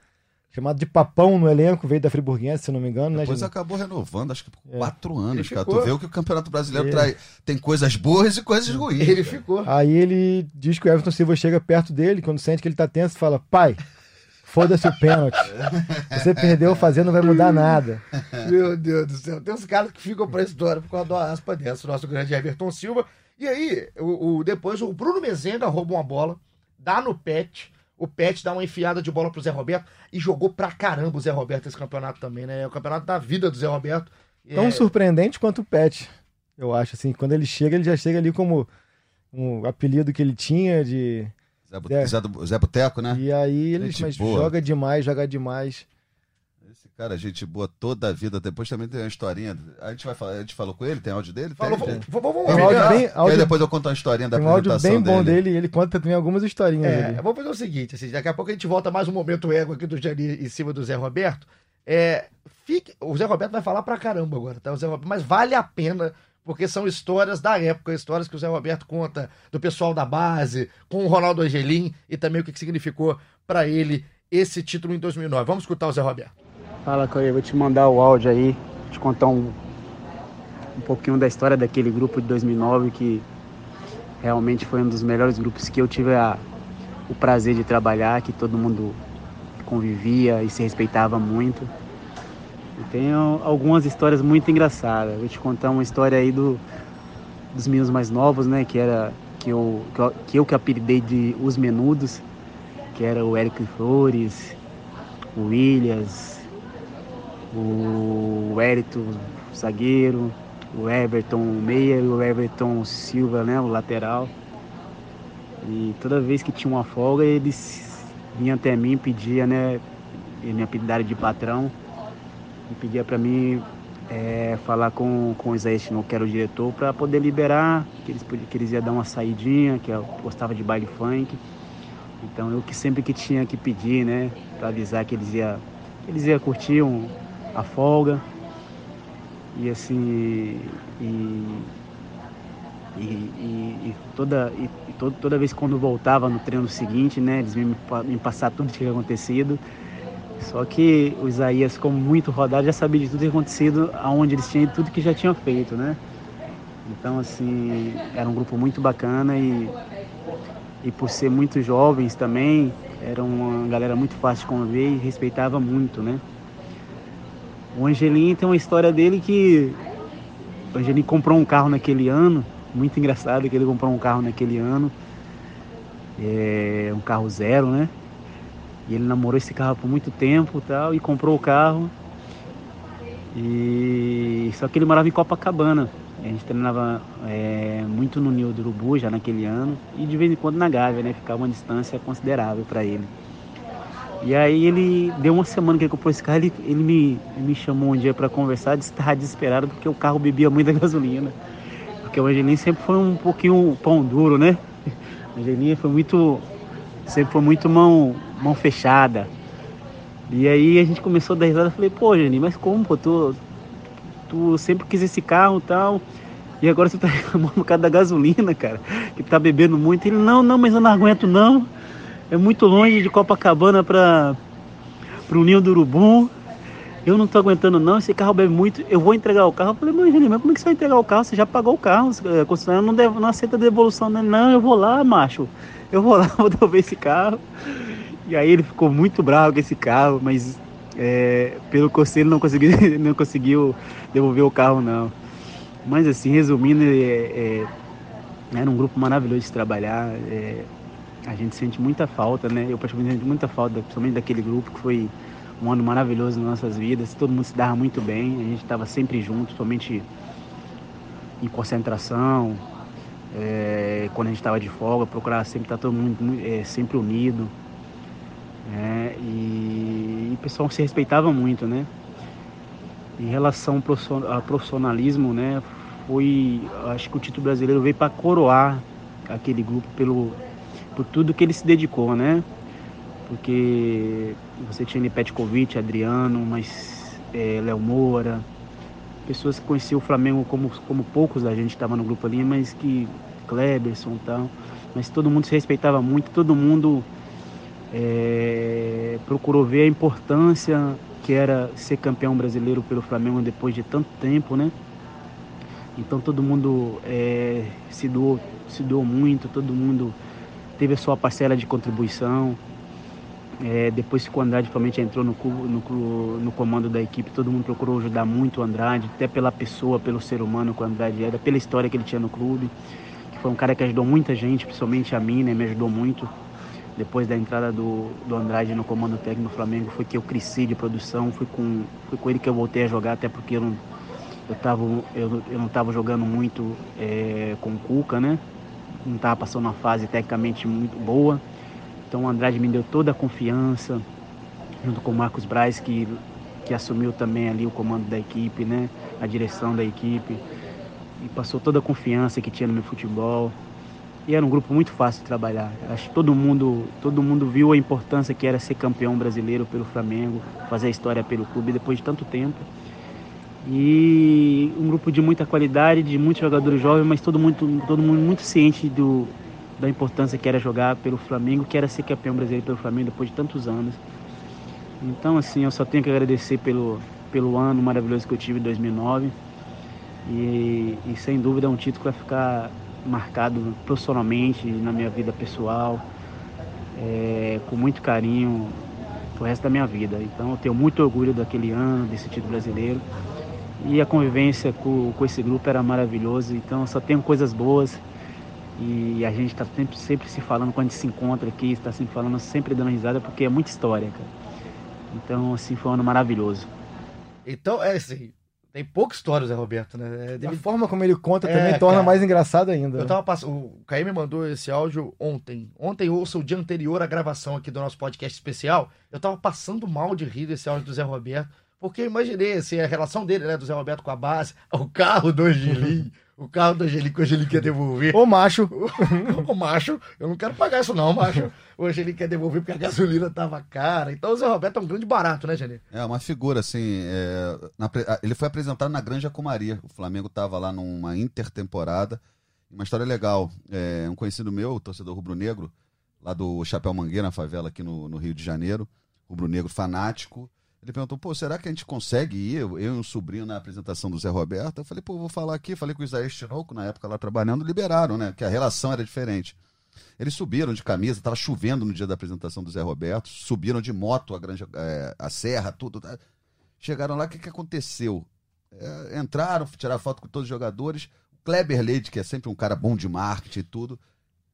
chamado de Papão no elenco, veio da Friburguense, se não me engano, né, Depois Juninho? acabou renovando, acho que por É. quatro anos, Ele cara. ficou. Tu vê o que o Campeonato Brasileiro É. traz. Tem coisas boas e coisas ruins. Ele cara. ficou. Aí ele diz que o Everton Silva chega perto dele, quando sente que ele tá tenso, fala: Pai, foda-se o pênalti. Você perdeu fazendo, não vai mudar nada. Meu Deus do céu. Tem uns caras que ficam pra história por causa da aspa dessa. O nosso grande Everton Silva. E aí, o, o- depois o Bruno Mezenga rouba uma bola, dá no Pet. O Pet dá uma enfiada de bola pro Zé Roberto e jogou pra caramba o Zé Roberto esse campeonato também, né? É o campeonato da vida do Zé Roberto. Tão É, surpreendente quanto o Pet, eu acho. assim Quando ele chega, ele já chega ali como um apelido que ele tinha de. Zé, Bu- Zé Zé Boteco, né? E aí ele Gente mas boa. joga demais, joga demais. Esse cara, gente boa toda a vida. Depois também tem uma historinha. A gente vai falar, a gente falou com ele, tem áudio dele? Falou, tem, vamos- vamos- Tem áudio bem- E aí áudio- depois eu conto uma historinha da Tem um áudio bem bom dele. dele ele conta também algumas historinhas É, vamos fazer o seguinte, assim, daqui a pouco a gente volta mais um momento ego aqui do Jani em cima do Zé Roberto. É, fique, o Zé Roberto vai falar pra caramba agora, tá? O Zé Roberto, mas vale a pena, porque são histórias da época, histórias que o Zé Roberto conta do pessoal da base, com o Ronaldo Angelim e também o que significou pra ele esse título em 2009. Vamos escutar o Zé Roberto. Fala, Cauê, vou te mandar o áudio aí, te contar um, um pouquinho da história daquele grupo de 2009 que realmente foi um dos melhores grupos que eu tive a- o prazer de trabalhar, que todo mundo convivia e se respeitava muito. E tenho algumas histórias muito engraçadas. Vou te contar uma história aí do, dos meninos mais novos, né, que era que eu que eu, que eu que apelidei de os menudos, que era o Eric Flores, o Williams, o Wellington, zagueiro, o Everton meia e o Everton Silva, né, o lateral. E toda vez que tinha uma folga, eles vinham até mim pediam, né, me apelidaram de patrão, e pedia para mim é, falar com, com o Isaías Tinoco, que era o diretor, para poder liberar, que eles, que eles iam dar uma saidinha, que eu gostava de baile funk. Então eu que sempre que tinha que pedir, né, para avisar que eles iam eles iam curtir um, a folga. E assim, e, e, e- e toda, e, todo- toda vez quando voltava no treino seguinte, né, eles me, me passar tudo que tinha acontecido. Só que o Isaías, como muito rodado, já sabia de tudo que tinha acontecido, aonde eles tinham e tudo que já tinham feito, né? Então, assim, era um grupo muito bacana e, e por ser muito jovens também, era uma galera muito fácil de conviver e respeitava muito, né? O Angelim tem uma história dele que o Angelim comprou um carro naquele ano, muito engraçado que ele comprou um carro naquele ano, é, um carro zero, né? E ele namorou esse carro por muito tempo tal, e comprou o carro. E só que ele morava em Copacabana. A gente treinava é, muito no Ninho do Urubu já naquele ano e de vez em quando na Gávea, né? Ficava uma distância considerável para ele. E aí ele deu uma semana que ele comprou esse carro, ele, ele me, me chamou um dia para conversar, disse que desesperado porque o carro bebia muita gasolina. Porque o Angelim sempre foi um pouquinho pão duro, né? O Angelim foi muito. sempre foi muito mão, mão fechada. E aí a gente começou a dar risada, eu falei, pô, Angelim, mas como, pô, tu, tu sempre quis esse carro e tal. E agora você tá reclamando por causa da gasolina, cara, que tá bebendo muito. Ele, não, não, mas eu não aguento não. É muito longe de Copacabana para pro Ninho do Urubu. Eu não tô aguentando não, esse carro bebe muito, eu vou entregar o carro. Eu falei, mas, mas como é que você vai entregar o carro? Você já pagou o carro, a concessionária não, não aceita devolução. Né? Não, eu vou lá, macho. Eu vou lá, vou devolver esse carro. E aí ele ficou muito bravo com esse carro, mas é, pelo conselho não conseguiu, não conseguiu devolver o carro não. Mas assim, resumindo, é, é, era um grupo maravilhoso de trabalhar. é, a gente sente muita falta, né? Eu particularmente sinto muita falta, principalmente daquele grupo que foi um ano maravilhoso nas nossas vidas. Todo mundo se dava muito bem, a gente estava sempre junto, somente em concentração, é, quando a gente estava de folga, procurar sempre estar todo mundo mu- é, sempre unido. Né? E, e o pessoal se respeitava muito, né? Em relação ao profission- ao profissionalismo, né? Foi, acho que o título brasileiro veio para coroar aquele grupo pelo por tudo que ele se dedicou, né? porque você tinha Petkovic, Adriano, mas é, Léo Moura, pessoas que conheciam o Flamengo como, como poucos da gente estava no grupo ali, mas que Kleberson e tal, mas todo mundo se respeitava muito, todo mundo é, procurou ver a importância que era ser campeão brasileiro pelo Flamengo depois de tanto tempo, né? Então todo mundo é, se, doou, se doou muito, todo mundo teve a sua parcela de contribuição. É, depois que o Andrade realmente entrou no, no, no, comando da equipe, todo mundo procurou ajudar muito o Andrade, até pela pessoa, pelo ser humano que o Andrade era, pela história que ele tinha no clube. Que foi um cara que ajudou muita gente, principalmente a mim, né? Me ajudou muito. Depois da entrada do, do Andrade no comando técnico do Flamengo, foi que eu cresci de produção, foi com, foi com ele que eu voltei a jogar, até porque eu não, eu eu, eu não estava jogando muito é, com o Cuca, né? Não estava passando uma fase tecnicamente muito boa. Então o Andrade me deu toda a confiança, junto com o Marcos Braz, que, que assumiu também ali o comando da equipe, né? A direção da equipe. E passou toda a confiança que tinha no meu futebol. E era um grupo muito fácil de trabalhar. Acho que todo mundo, todo mundo viu a importância que era ser campeão brasileiro pelo Flamengo, fazer a história pelo clube depois de tanto tempo. E um grupo de muita qualidade, de muitos jogadores jovens, mas todo mundo, todo mundo muito ciente do, da importância que era jogar pelo Flamengo, que era ser campeão brasileiro pelo Flamengo depois de tantos anos. Então, assim, eu só tenho que agradecer pelo, pelo ano maravilhoso que eu tive em 2009. E, e sem dúvida é um título que vai ficar marcado profissionalmente, na minha vida pessoal, é, com muito carinho o resto da minha vida. Então eu tenho muito orgulho daquele ano, desse título brasileiro. E a convivência com, com esse grupo era maravilhosa, então só tenho coisas boas. E a gente está sempre, sempre se falando quando a gente se encontra aqui, está sempre falando, sempre dando risada, porque é muita história, cara. Então, assim, foi um ano maravilhoso. Então, é assim, tem pouca história, Zé Roberto, né? É, A forma como ele conta é, também torna cara, mais engraçado ainda. Eu tava passando. O Caí me mandou esse áudio ontem. Ontem, ouça o dia anterior à gravação aqui do nosso podcast especial. Eu tava passando mal de rir desse áudio do Zé Roberto. Porque eu imaginei, assim, a relação dele, né, do Zé Roberto com a base, o carro do Angelim, o carro do Angelim que o Angelim quer devolver. Ô macho. o, macho, eu não quero pagar isso não, macho. O Angelim quer devolver porque a gasolina tava cara. Então o Zé Roberto é um grande barato, né, Angelim? É, uma figura, assim, é, na, ele foi apresentado na Granja Comaria. O Flamengo tava lá numa intertemporada. Uma história legal. É, um conhecido meu, torcedor rubro-negro, lá do Chapéu Mangueira, na favela aqui no, no Rio de Janeiro, rubro-negro fanático, ele perguntou, pô, será que a gente consegue ir, eu, eu e um sobrinho, na apresentação do Zé Roberto? Eu falei, pô, vou falar aqui, falei com o Isaías Tinoco, na época lá trabalhando, liberaram, né? Que a relação era diferente. Eles subiram de camisa, estava chovendo no dia da apresentação do Zé Roberto, subiram de moto a, granja, é, a serra, tudo. Tá? Chegaram lá, o que, que aconteceu? É, entraram, tiraram foto com todos os jogadores. O Kleber Leite, que é sempre um cara bom de marketing e tudo,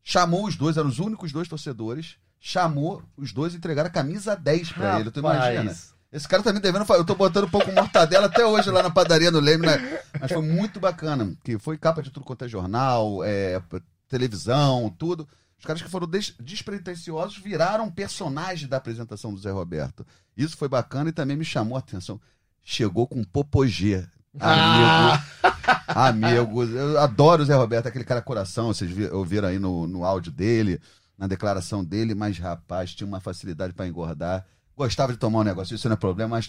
chamou os dois, eram os únicos dois torcedores, chamou os dois e entregaram a camisa 10 para ele. Tu imagina? Esse cara tá me devendo. Eu tô botando um pouco mortadela até hoje lá na padaria do Leme, né? Mas foi muito bacana. Que foi capa de tudo quanto é jornal, é, televisão, tudo. Os caras que foram des despretensiosos viraram personagem da apresentação do Zé Roberto. Isso foi bacana e também me chamou a atenção. Chegou com popogê. Amigo. Ah. Amigos. Eu adoro o Zé Roberto, aquele cara coração. Vocês ouviram aí no, no áudio dele, na declaração dele, mas rapaz, tinha uma facilidade para engordar gostava de tomar um negócio, isso não é problema, mas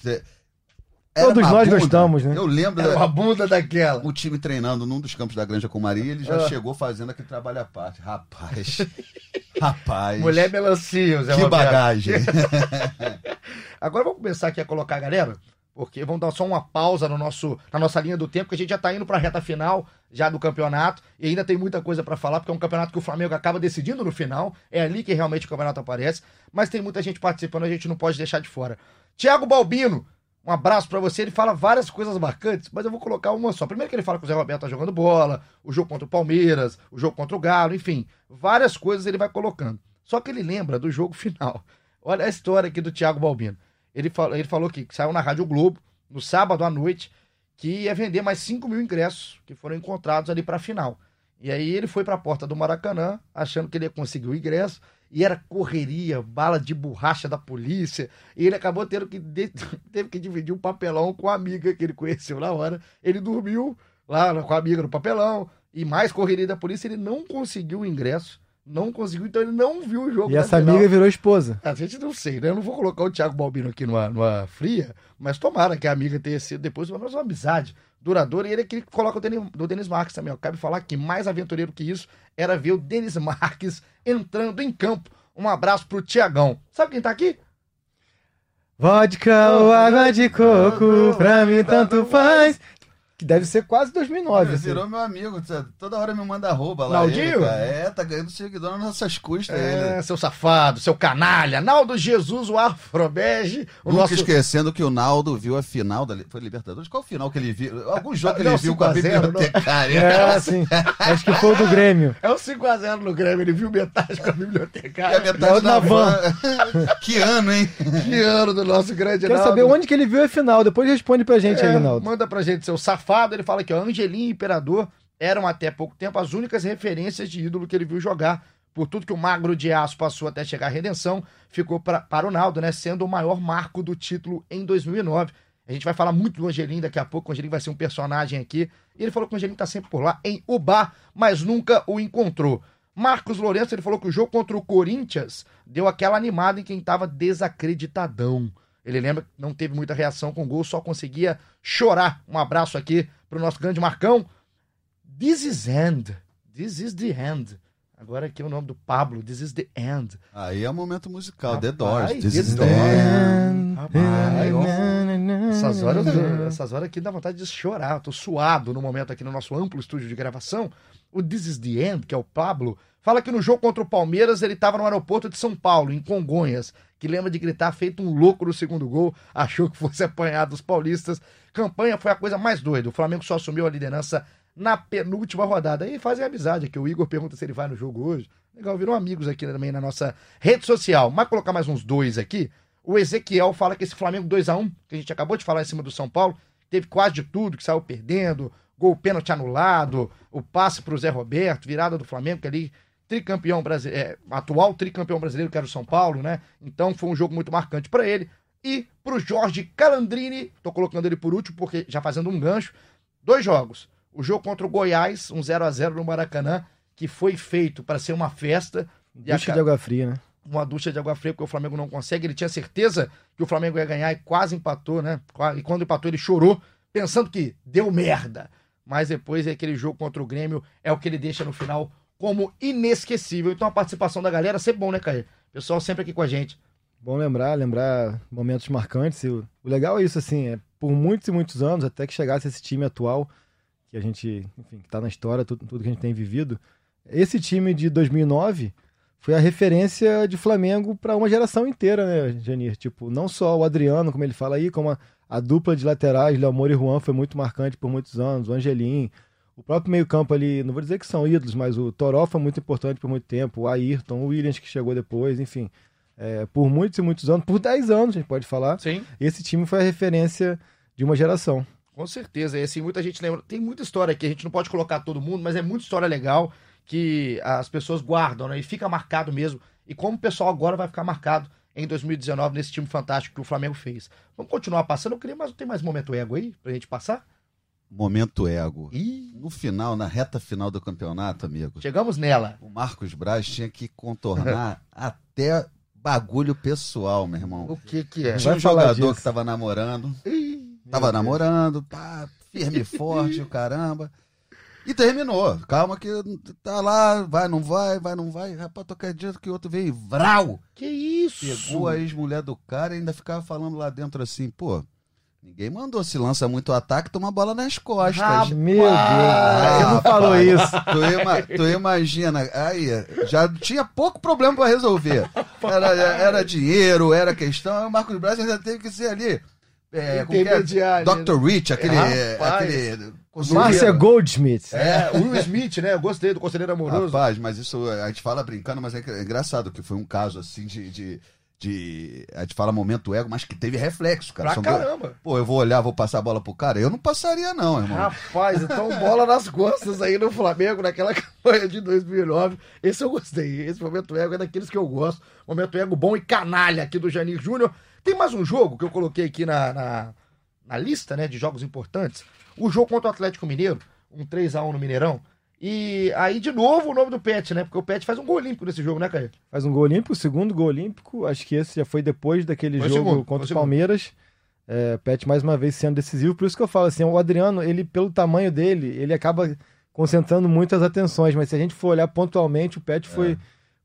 Todos nós bunda. gostamos, né? Eu lembro. Era da, uma bunda daquela. O time treinando num dos campos da Granja com Maria, ele já ah. chegou fazendo aquele trabalho à parte. Rapaz. rapaz. Mulher melancia, Zé Que Roberto. bagagem. Agora vamos começar aqui a colocar a galera, porque vamos dar só uma pausa no nosso, na nossa linha do tempo, que a gente já tá indo pra reta final já do campeonato e ainda tem muita coisa para falar, porque é um campeonato que o Flamengo acaba decidindo no final. É ali que realmente o campeonato aparece. Mas tem muita gente participando, a gente não pode deixar de fora. Tiago Balbino um abraço para você. Ele fala várias coisas marcantes, mas eu vou colocar uma só. Primeiro que ele fala que o Zé Roberto tá jogando bola, o jogo contra o Palmeiras, o jogo contra o Galo, enfim, várias coisas ele vai colocando. Só que ele lembra do jogo final. Olha a história aqui do Thiago Balbino. Ele, falou, ele falou que saiu na Rádio Globo no sábado à noite que ia vender mais 5 mil ingressos que foram encontrados ali para a final. E aí ele foi para a porta do Maracanã, achando que ele ia conseguir o ingresso e era correria, bala de borracha da polícia, e ele acabou tendo que, teve que dividir um papelão com a amiga que ele conheceu na hora. Ele dormiu lá com a amiga no papelão, e mais correria da polícia, ele não conseguiu o ingresso Não conseguiu, então ele não viu o jogo. E essa final. amiga virou esposa. A gente não sei, né? Eu não vou colocar o Thiago Balbino aqui numa, numa fria, mas tomara que a amiga tenha sido depois uma amizade duradoura. E ele é aquele que coloca o Denis, do Denis Marques também. Ó. Cabe falar que mais aventureiro que isso era ver o Denis Marques entrando em campo. Um abraço pro Tiagão. Sabe quem tá aqui? Vodka ou água de coco, pra mim tanto faz. Que deve ser quase 2009. assim. Virou meu amigo, toda hora me manda arroba lá. Naldinho? ele. É, tá ganhando seguidor nas nossas custas. É, ele. seu safado, seu canalha. Naldo Jesus, o Afrobege. O Nunca nosso... esquecendo que o Naldo viu a final da. Foi Libertadores? Qual o final que ele viu? Algum jogo que Não, ele viu com a 5 a 0, não. bibliotecária. É, sim. Acho que foi o do Grêmio. É o 5x0 no Grêmio, ele viu metade com a E a bibliotecária. metade na na van. van. que ano, hein? Que ano do nosso grande Quero Naldo. saber onde que ele viu a final. Depois responde pra gente É, aí, Rinaldo. Manda pra gente, seu safado. Ele fala aqui, ó. Angelim e Imperador eram até pouco tempo as únicas referências de ídolo que ele viu jogar. Por tudo que o magro de aço passou até chegar à redenção, ficou pra, para o Naldo, né? Sendo o maior marco do título em 2009. A gente vai falar muito do Angelim daqui a pouco. O Angelim vai ser um personagem aqui. E ele falou que o Angelim tá sempre por lá, em Ubá, mas nunca o encontrou. Marcos Lourenço, ele falou que o jogo contra o Corinthians deu aquela animada em quem tava desacreditadão. Ele lembra que não teve muita reação com o gol, só conseguia chorar. Um abraço aqui pro nosso grande Marcão. This is end. This is the end. Agora aqui é o nome do Pablo. This is the end. Aí é o momento musical, The Rapaz, Doors. This The is the end. Rapaz. Essas horas, essas horas aqui dá vontade de chorar. Eu tô suado no momento aqui no nosso amplo estúdio de gravação. O This is the End, que é o Pablo, fala que no jogo contra o Palmeiras ele estava no aeroporto de São Paulo, em Congonhas, que lembra de gritar feito um louco no segundo gol, achou que fosse apanhado dos paulistas. Campanha foi a coisa mais doida. O Flamengo só assumiu a liderança na penúltima rodada. Aí fazem amizade aqui. O Igor pergunta se ele vai no jogo hoje. Legal, viram amigos aqui também na nossa rede social. Mas colocar mais uns dois aqui. O Ezequiel fala que esse Flamengo 2 a 1 que a gente acabou de falar em cima do São Paulo, teve quase de tudo, que saiu perdendo, gol pênalti anulado, o passe pro Zé Roberto, virada do Flamengo, que ali tricampeão brasileiro, é, atual tricampeão brasileiro, que era o São Paulo, né? Então foi um jogo muito marcante para ele. E pro Jorge Calandrini, tô colocando ele por último, porque já fazendo um gancho, dois jogos. O jogo contra o Goiás, um 0 a 0 no Maracanã, que foi feito para ser uma festa. Ducha a- de água fria, né? uma ducha de água fria, porque o Flamengo não consegue. Ele tinha certeza que o Flamengo ia ganhar e quase empatou, né? E quando empatou, ele chorou, pensando que deu merda. Mas depois é aquele jogo contra o Grêmio, é o que ele deixa no final como inesquecível. Então a participação da galera é sempre bom, né, Caio? Pessoal sempre aqui com a gente. Bom lembrar, lembrar momentos marcantes. O, o legal é isso, assim, é por muitos e muitos anos, até que chegasse esse time atual, que a gente, enfim, que tá na história, tudo, tudo que a gente tem vivido. Esse time de 2009 foi a referência de Flamengo para uma geração inteira, né, Janir? Tipo, não só o Adriano, como ele fala aí, como a, a dupla de laterais, Léo Moura e Juan, foi muito marcante por muitos anos, o Angelim, o próprio meio-campo ali, não vou dizer que são ídolos, mas o Toró foi muito importante por muito tempo, o Ayrton, o Williams que chegou depois, enfim. É, por muitos e muitos anos, por 10 anos, a gente pode falar. Sim. Esse time foi a referência de uma geração. Com certeza. E assim, muita gente lembra. Tem muita história aqui, a gente não pode colocar todo mundo, mas é muita história legal que as pessoas guardam, né? E fica marcado mesmo. E como o pessoal agora vai ficar marcado em 2019 nesse time fantástico que o Flamengo fez. Vamos continuar passando. Eu queria mais. Tem mais momento ego aí pra gente passar? Momento ego. Ih. No final, na reta final do campeonato, amigo, Chegamos nela. o Marcos Braz tinha que contornar até bagulho pessoal, meu irmão. O que que é? Tinha um jogador disso. que tava namorando, Ih, tava namorando, pá, firme e forte, o caramba. E terminou. Calma que tá lá, vai, não vai, vai, não vai. Rapaz, tô acreditando que o outro veio e vral. Que isso? Pegou a ex-mulher do cara e ainda ficava falando lá dentro assim, pô, ninguém mandou se lança muito ataque, toma bola nas costas. Rapaz. Meu Deus, Ah, você não falou rapaz, isso. Tu, ima- tu imagina, aí já tinha pouco problema pra resolver. Era, era dinheiro, era questão. O Marcos Braz ainda teve que ser ali. É, é? Intermediário, Dr. Rich, aquele. Rapaz. aquele Márcia Goldschmidt. É, o Will Smith, né? Eu gostei do Conselheiro Amoroso. Rapaz, mas isso a gente fala brincando, mas é engra- engraçado que foi um caso assim de. de, de- a gente fala momento ego, mas que teve reflexo, cara. pra São dois- caramba. Pô, eu vou olhar, vou passar a bola pro cara? Eu não passaria, não, irmão. Rapaz, então bola nas costas aí no Flamengo, naquela campanha de 2009. Esse eu gostei. Esse momento ego é daqueles que eu gosto. Momento ego bom e canalha aqui do Janir Júnior. Tem mais um jogo que eu coloquei aqui na, na, na lista né, de jogos importantes. O jogo contra o Atlético Mineiro, um 3x1 no Mineirão, E aí, de novo, o nome do Pet, né? Porque o Pet faz um gol olímpico nesse jogo, né, Caio? Faz um gol olímpico, segundo gol olímpico. Acho que esse já foi depois daquele Foi jogo segundo, foi contra o. Palmeiras. É, Pet mais uma vez sendo decisivo. Por isso que eu falo assim, o Adriano, ele pelo tamanho dele, ele acaba concentrando muitas atenções. Mas se a gente for olhar pontualmente, o Pet foi, É.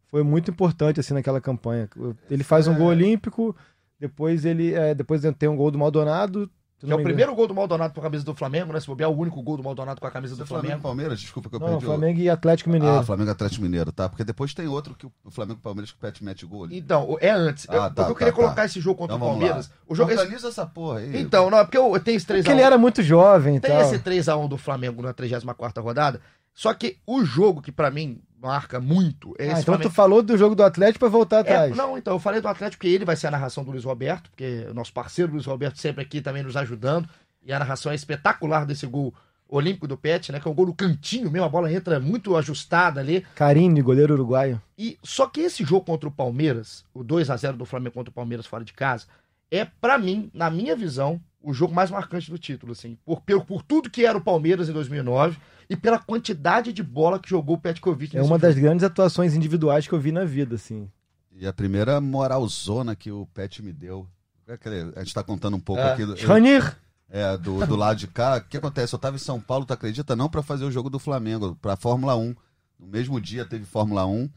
foi muito importante assim naquela campanha. Ele faz um gol olímpico, depois ele é, depois tem um gol do Maldonado. Que é o primeiro gol do Maldonado com a camisa do Flamengo, né? Se bobear, o único gol do Maldonado com a camisa do Flamengo e Flamengo. Palmeiras, desculpa que eu Não, perdi. o- Flamengo e Atlético Mineiro. Ah, Flamengo e Atlético Mineiro, tá? Porque depois tem outro que o Flamengo e Palmeiras que o Pet mete gol ali. Então, é antes. Ah, eu, tá, porque eu tá, queria tá. colocar esse jogo contra Então o Palmeiras. lá. O jogo é Organiza essa porra aí. Então, não, é porque eu, eu tenho esse 3x1. Porque ele era muito jovem e Tem tal. esse 3x1 do Flamengo na 34 rodada. Só que o jogo que pra mim marca muito é Ah, então Flamengo. tu falou do jogo do Atlético pra voltar É, atrás. não, então, eu falei do Atlético porque ele vai ser a narração do Luiz Roberto, porque o nosso parceiro Luiz Roberto sempre aqui também nos ajudando. E a narração é espetacular desse gol olímpico do Pet, né? Que é um gol no cantinho mesmo, a bola entra muito ajustada ali. Carine, goleiro uruguaio. E só que esse jogo contra o Palmeiras, o 2 a 0 do Flamengo contra o Palmeiras fora de casa, é pra mim, na minha visão, o jogo mais marcante do título, assim, por, por, por tudo que era o Palmeiras em 2009 e pela quantidade de bola que jogou o Petkovic É uma das jogo. grandes atuações individuais que eu vi na vida, assim. E a primeira moralzona que o Pet me deu. É A gente tá contando um pouco É. aqui. Do, Schanir! É, do, do lado de cá. O que acontece? Eu tava em São Paulo, tu acredita? Não pra fazer o jogo do Flamengo, pra Fórmula 1. No mesmo dia teve Fórmula 1.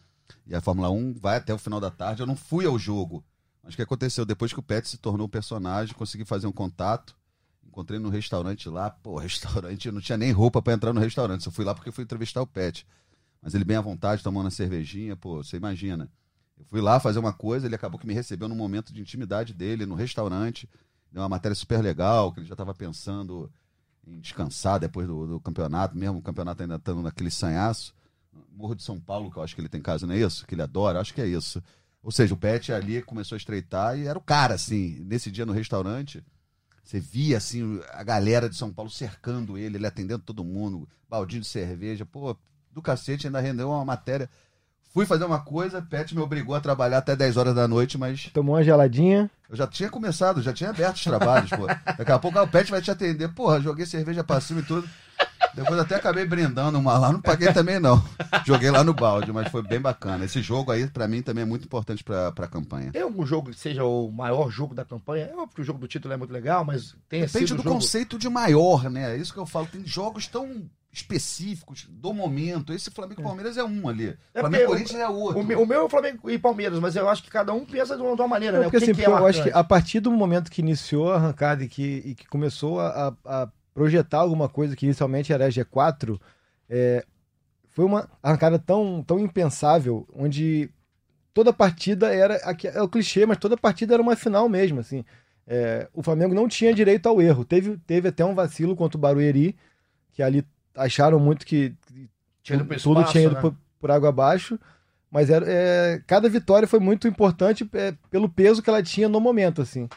E a Fórmula 1 vai até o final da tarde. Eu não fui ao jogo. Mas o que aconteceu? Depois que o Pet se tornou um personagem, consegui fazer um contato. Encontrei no restaurante lá. Pô, restaurante, eu não tinha nem roupa pra entrar no restaurante. Eu fui lá porque fui entrevistar o Pet. Mas ele bem à vontade, tomando a cervejinha, pô, você imagina. Eu fui lá fazer uma coisa, ele acabou que me recebeu num momento de intimidade dele, no restaurante. Deu uma matéria super legal, que ele já estava pensando em descansar depois do, do campeonato, mesmo o campeonato ainda estando naquele sanhaço. Morro de São Paulo, que eu acho que ele tem casa, não é isso? Que ele adora, acho que é isso. Ou seja, o Pet ali começou a estreitar e era o cara, assim. Nesse dia no restaurante, você via, assim, a galera de São Paulo cercando ele, ele atendendo todo mundo, baldinho de cerveja. Pô, do cacete, ainda rendeu uma matéria. Fui fazer uma coisa, Pet me obrigou a trabalhar até 10 horas da noite, mas Tomou uma geladinha. eu já tinha começado, já tinha aberto os trabalhos, pô. Daqui a pouco ah, o Pet vai te atender. Porra, joguei cerveja pra cima e tudo. Depois até acabei brindando uma lá, não paguei também não. Joguei lá no balde, mas foi bem bacana. Esse jogo aí, pra mim, também é muito importante pra, pra campanha. Tem algum jogo que seja o maior jogo da campanha? É óbvio que o jogo do título é muito legal, mas tem Depende sido do jogo... conceito de maior, né? É isso que eu falo. Tem jogos tão específicos do momento. Esse Flamengo e Palmeiras é um ali. É Flamengo e Corinthians é outro. O, meu- o meu é o Flamengo e Palmeiras, mas eu acho que cada um pensa de uma, de uma maneira, É, né? porque o que, assim, que é eu acho que a partir do momento que iniciou a arrancada e que, e que começou a, a projetar alguma coisa que inicialmente era G4, é, foi uma arrancada tão, tão impensável, onde toda partida era. aqui É o clichê, mas toda partida era uma final mesmo, assim. É, o Flamengo não tinha direito ao erro. Teve, teve até um vacilo contra o Barueri, que ali acharam muito que Tinha tudo espaço, tinha ido né? por, por água abaixo. Mas era, é, cada vitória foi muito importante é, pelo peso que ela tinha no momento, assim.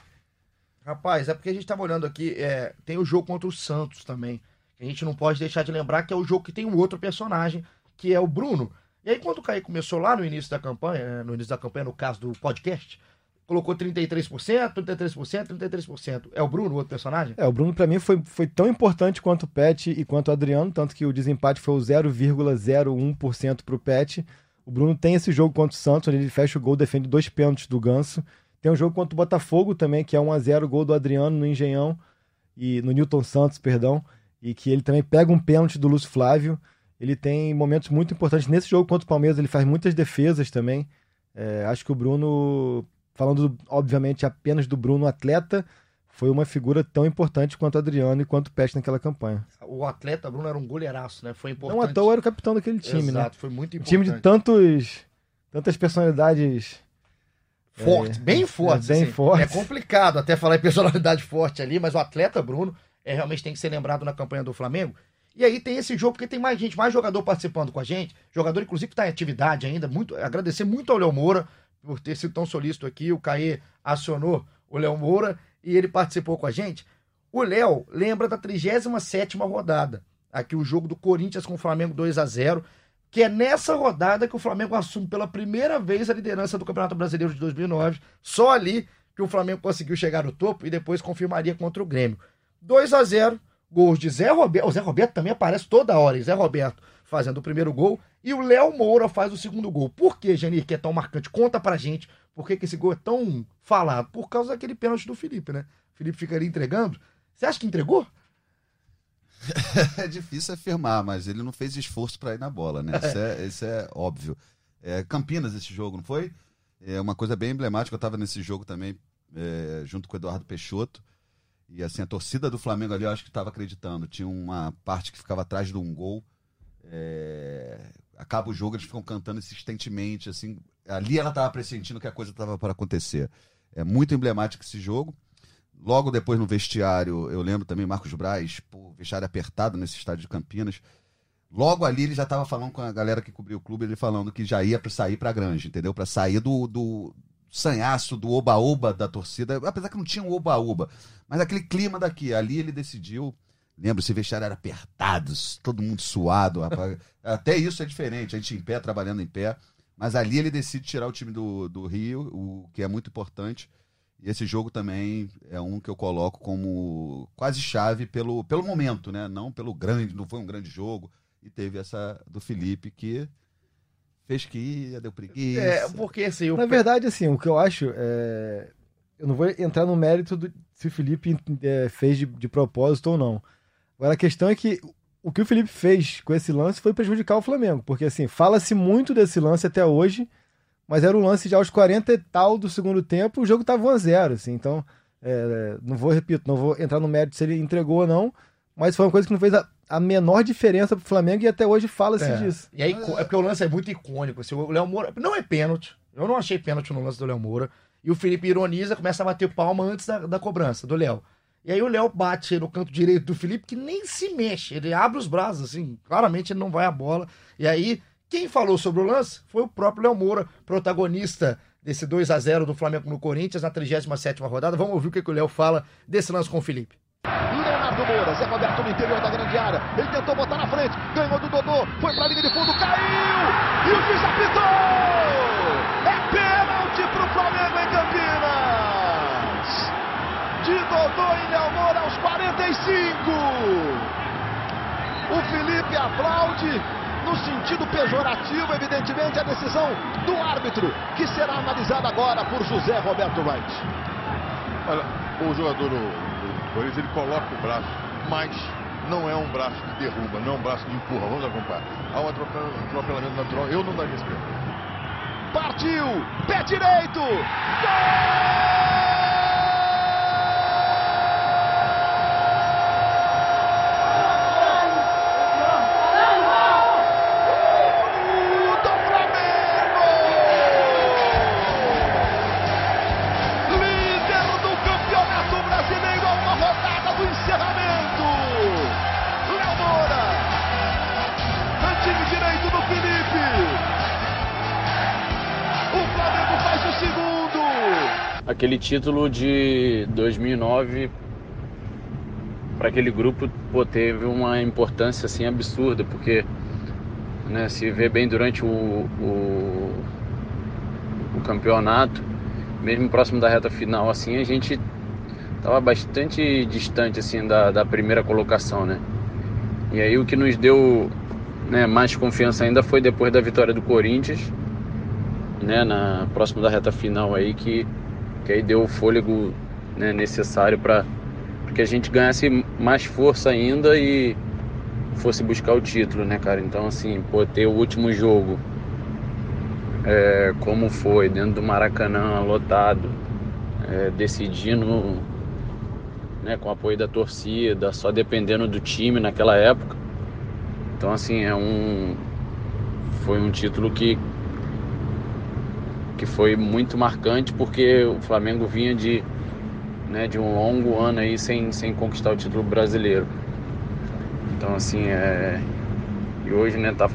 Rapaz, é porque a gente tava olhando aqui, é, tem o jogo contra o Santos também. A gente não pode deixar de lembrar que é o jogo que tem um outro personagem, que é o Bruno. E aí, quando o Caí começou lá no início da campanha, né, no início da campanha, no caso do podcast, colocou 33%, 33%, 33%. É o Bruno, o outro personagem? É, o Bruno pra mim foi, foi tão importante quanto o Pet e quanto o Adriano, tanto que o desempate foi o 0,01% pro Pet. O Bruno tem esse jogo contra o Santos, onde ele fecha o gol, defende dois pênaltis do Ganso. Tem um jogo contra o Botafogo também, que é 1 a 0 gol do Adriano no Engenhão e no Newton Santos, perdão, e que ele também pega um pênalti do Lúcio Flávio. Ele tem momentos muito importantes nesse jogo contra o Palmeiras, ele faz muitas defesas também. É, acho que o Bruno, falando obviamente apenas do Bruno atleta, foi uma figura tão importante quanto o Adriano e quanto o Pet naquela campanha. O atleta Bruno era um goleiraço, né? Foi importante. Não à toa era o capitão daquele time, né? Exato, foi muito Um importante. time de tantos, tantas personalidades Forte, É, bem forte. é bem assim. forte. É complicado até falar em personalidade forte ali, mas o atleta Bruno é, realmente tem que ser lembrado na campanha do Flamengo. E aí tem esse jogo, porque tem mais gente, mais jogador participando com a gente. Jogador, inclusive, que está em atividade ainda. Muito, agradecer muito ao Léo Moura por ter sido tão solícito aqui. O Caê acionou o Léo Moura e ele participou com a gente. O Léo lembra da 37 rodada. Aqui o jogo do Corinthians com o Flamengo 2 a 0 que é nessa rodada que o Flamengo assume pela primeira vez a liderança do Campeonato Brasileiro de 2009. Só ali que o Flamengo conseguiu chegar no topo e depois confirmaria contra o Grêmio. 2 a 0 gols de Zé Roberto. O Zé Roberto também aparece toda hora, e Zé Roberto fazendo o primeiro gol e o Léo Moura faz o segundo gol. Por que, Janir, que é tão marcante? Conta pra gente por que, que esse gol é tão falado. Por causa daquele pênalti do Felipe, né? O Felipe fica ali entregando. Você acha que entregou? é difícil afirmar, mas ele não fez esforço para ir na bola, né? Isso é, isso é óbvio. É, Campinas esse jogo, não foi? É uma coisa bem emblemática. Eu estava nesse jogo também, é, junto com o Eduardo Peixoto. E assim, a torcida do Flamengo ali, eu acho que estava acreditando. Tinha uma parte que ficava atrás de um gol. É... Acaba o jogo, eles ficam cantando insistentemente, assim. Ali ela estava pressentindo que a coisa estava para acontecer. É muito emblemático esse jogo. Logo depois no vestiário, eu lembro também Marcos Braz, pô, vestiário apertado nesse estádio de Campinas. Logo ali ele já estava falando com a galera que cobriu o clube, ele falando que já ia para sair para Grande, entendeu? Para sair do, do sanhaço, do oba-oba da torcida, apesar que não tinha um oba-oba, mas aquele clima daqui, ali ele decidiu. Lembro, esse vestiário era apertado, todo mundo suado, rapaz. Até isso é diferente, a gente em pé, trabalhando em pé. Mas ali ele decide tirar o time do, do Rio, o que é muito importante. E esse jogo também é um que eu coloco como quase chave pelo, pelo momento, né? Não pelo grande, não foi um grande jogo. E teve essa do Felipe que fez que ia, deu preguiça. É, porque assim. Na verdade, assim, o que eu acho é. Eu não vou entrar no mérito do, se o Felipe é, fez de, de propósito ou não. Agora a questão é que o que o Felipe fez com esse lance foi prejudicar o Flamengo. Porque assim, fala-se muito desse lance até hoje, mas era um lance já aos 40 e tal do segundo tempo, o jogo estava 1 a 0 assim, então é, não vou, repito, não vou entrar no mérito se ele entregou ou não, mas foi uma coisa que não fez a, a menor diferença pro Flamengo e até hoje fala-se É. disso. E aí, é porque o lance é muito icônico. Assim, o Léo Moura. Não é pênalti. Eu não achei pênalti no lance do Léo Moura. E o Felipe ironiza, começa a bater palma antes da, da cobrança, do Léo. E aí o Léo bate no canto direito do Felipe, que nem se mexe. Ele abre os braços, assim. Claramente ele não vai à bola. E aí, quem falou sobre o lance foi o próprio Léo Moura, protagonista desse 2 a 0 do Flamengo no Corinthians na 37ª rodada. Vamos ouvir o que, que o Léo fala desse lance com o Felipe. Leonardo Moura, Zé Roberto no interior da grande área. Ele tentou botar na frente, ganhou do Dodô, foi pra linha de fundo, caiu! E o juiz apitou! É pênalti pro Flamengo em Campinas! De Dodô e Léo Moura aos 45! O Felipe aplaude no sentido pejorativo, evidentemente, a decisão do árbitro, que será analisada agora por José Roberto Wright. Olha, o jogador do, Corinthians, ele coloca o braço, mas não é um braço que derruba, não é um braço que empurra. Vamos acompanhar. Há um atropel- atropelamento natural, eu não daria esse. Partiu! Pé direito! Líder Aquele título de 2009 para aquele grupo pô, teve uma importância assim absurda, porque né, se vê bem durante o, o, o campeonato, mesmo próximo da reta final, assim, a gente estava bastante distante assim da, da primeira colocação, né? E aí o que nos deu né, mais confiança ainda foi depois da vitória do Corinthians, né, na próximo da reta final aí que que aí deu o fôlego né, necessário para que a gente ganhasse mais força ainda e fosse buscar o título, né, cara? Então, assim, pô, ter o último jogo é, como foi, dentro do Maracanã, lotado, é, decidindo né, com apoio da torcida, só dependendo do time naquela época. Então, assim, é um. Foi um título que, que foi muito marcante porque o Flamengo vinha de, né, de um longo ano aí sem, sem conquistar o título brasileiro. Então assim é. E hoje né, tá